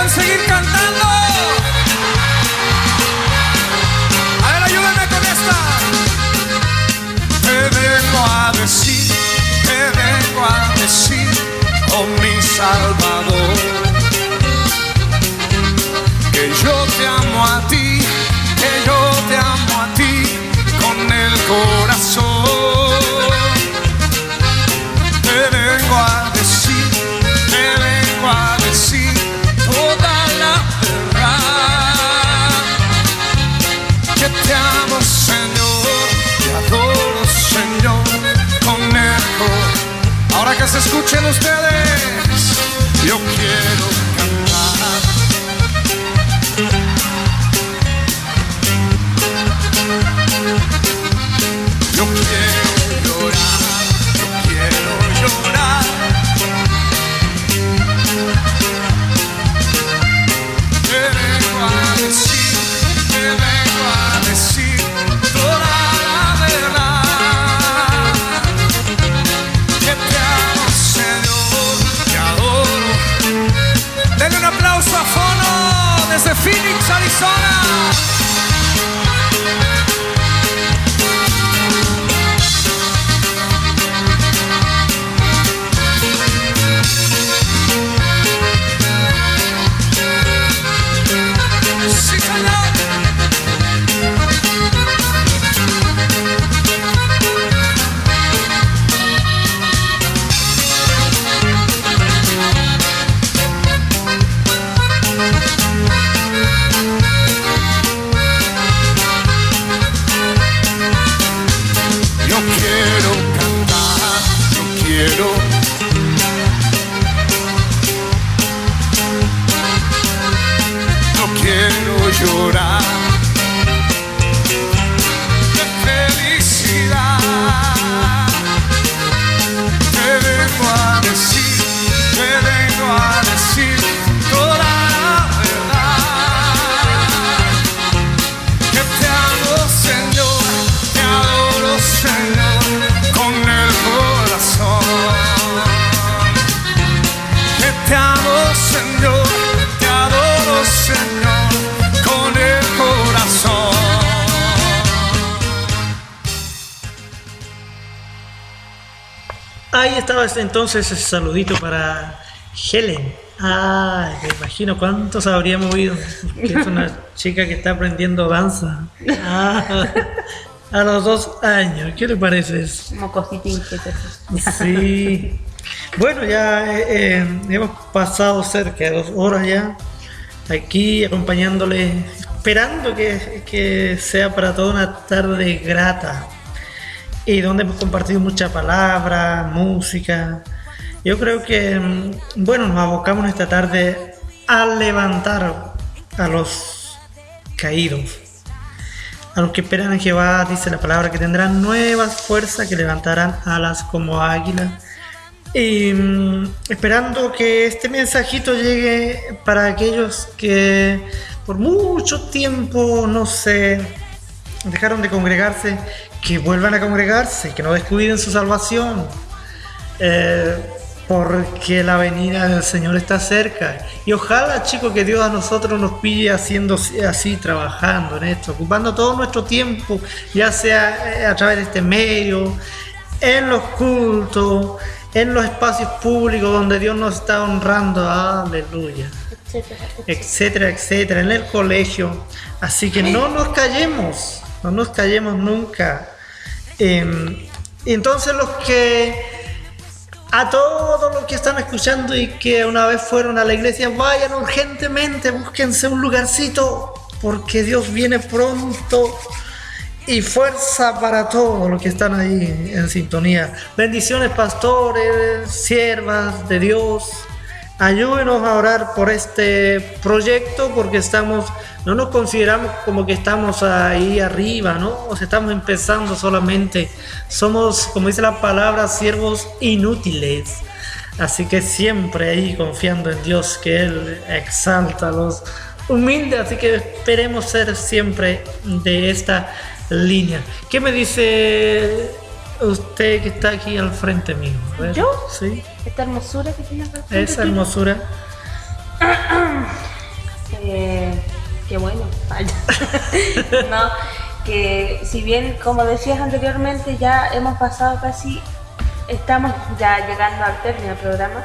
Seguir cantando. A ver, ayúdame con esta. Te vengo a decir, te vengo a decir, oh mi Salvador, ustedes, entonces ese saludito para Helen. Ay, me imagino cuántos habría movido. Que es una chica que está aprendiendo danza. Ah, A los dos años, ¿qué le parece eso? Que te Sí. Bueno, ya eh, eh, hemos pasado cerca de dos horas ya aquí acompañándole, esperando que, que sea para toda una tarde grata y donde hemos compartido mucha palabra, música. Yo creo que, mm, bueno, nos abocamos esta tarde a levantar a los caídos, a los que esperan en Jehová, dice la palabra, que tendrán nuevas fuerzas, que levantarán alas como águilas. Y mm, esperando que este mensajito llegue para aquellos que por mucho tiempo, no sé, dejaron de congregarse, que vuelvan a congregarse, que no descuiden su salvación. Eh, porque la venida del Señor está cerca. Y ojalá, chicos, que Dios a nosotros nos pille haciendo así, trabajando en esto, ocupando todo nuestro tiempo, ya sea eh, a través de este medio, en los cultos, en los espacios públicos donde Dios nos está honrando, aleluya, etcétera, etcétera, en el colegio. Así que no nos callemos, no nos callemos nunca. Em, entonces los que a todos los que están escuchando y que una vez fueron a la iglesia, vayan urgentemente, búsquense un lugarcito, porque Dios viene pronto. Y fuerza para todos los que están ahí en sintonía. Bendiciones, pastores, siervas de Dios. Ayúdenos a orar por este proyecto porque estamos, no nos consideramos como que estamos ahí arriba, ¿no? O sea, estamos empezando solamente. Somos, como dice la palabra, siervos inútiles. Así que siempre ahí confiando en Dios que Él exalta a los humildes. Así que esperemos ser siempre de esta línea. ¿Qué me dice usted que está aquí al frente mío? A ver, ¿Yo? Sí. Esta hermosura que tiene al frente Esa hermosura. Eh, qué bueno. *laughs* No, que si bien, como decías anteriormente, ya hemos pasado casi, estamos ya llegando al término del programa,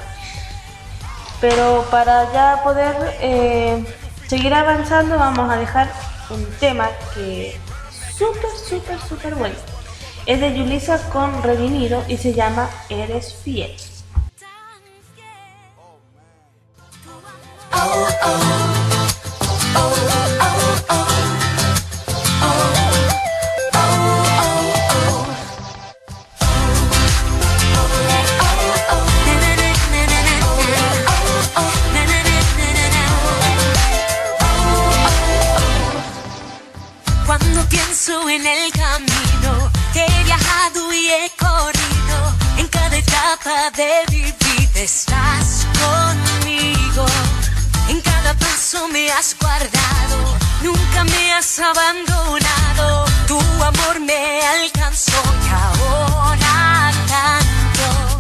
pero para ya poder eh, seguir avanzando vamos a dejar un tema que súper, súper, súper bueno. Es de Yulisa con Redimido y se llama Eres fiel. Cuando pienso en el camino y he corrido, en cada etapa de mi vida estás conmigo. En cada paso me has guardado, nunca me has abandonado. Tu amor me alcanzó y ahora canto.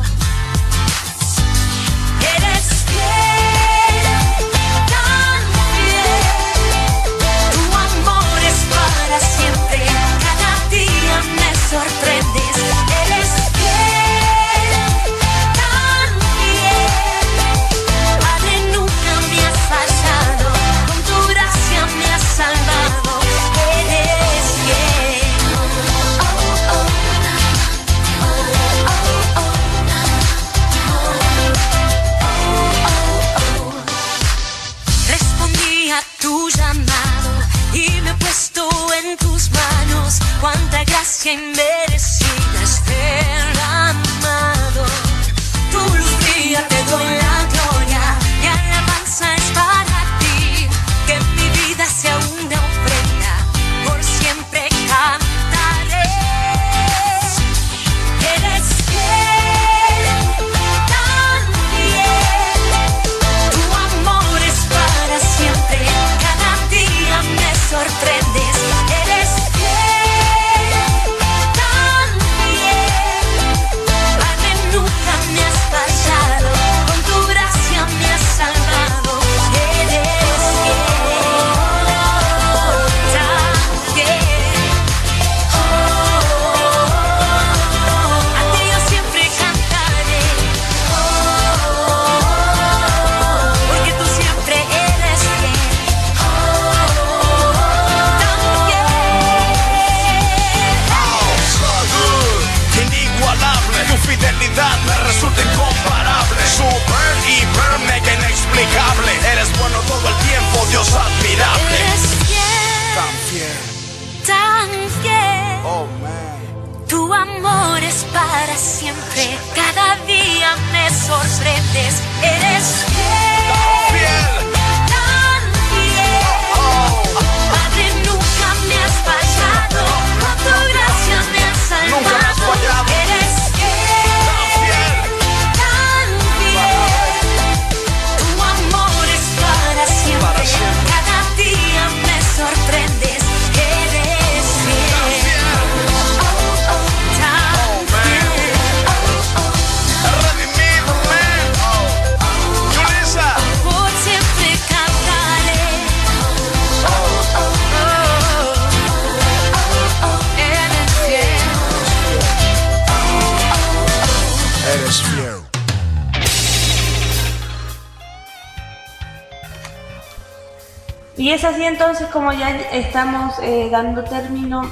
Ya estamos eh, dando término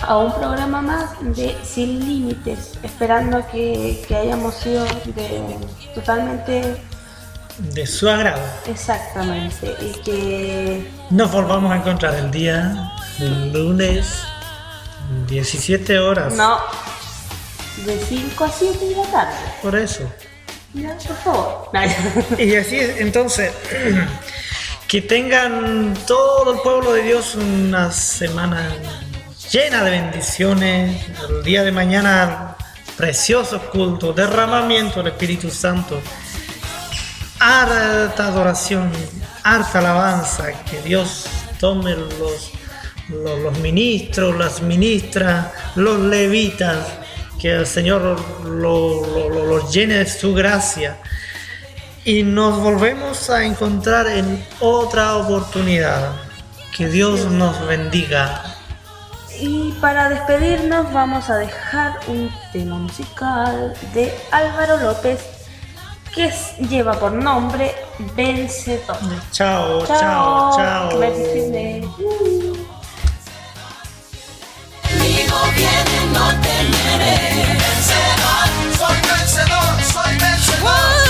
a un programa más de Sin Límites, esperando que, que hayamos sido de, totalmente De su agrado. exactamente y que Nos volvamos a encontrar el día lunes, 17 horas. no de 5 a 7 de la tarde. Por eso. Por favor. Y así es, entonces, *clears throat* que tengan todo el pueblo de Dios una semana llena de bendiciones. El día de mañana, precioso culto, derramamiento del Espíritu Santo, harta adoración, harta alabanza, que Dios tome los, los, los ministros, las ministras, los levitas, que el Señor lo- lo- lo- los llene de su gracia y nos volvemos a encontrar en otra oportunidad. Que Dios nos bendiga. Y para despedirnos vamos a dejar un tema musical de Álvaro López que es- lleva por nombre Vencedor. Chao, chao, chao. Conmigo viene, no temeré. Vencedor, soy vencedor, soy vencedor.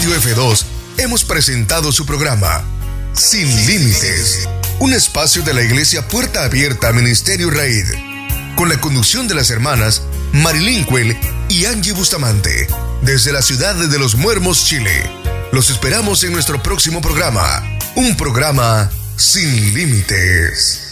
Radio F2 hemos presentado su programa Sin Límites, un espacio de la iglesia Puerta Abierta Ministerio Raíd, con la conducción de las hermanas Marilyn Cuel y Angie Bustamante, desde la ciudad de Los Muermos, Chile. Los esperamos en nuestro próximo programa, un programa sin límites.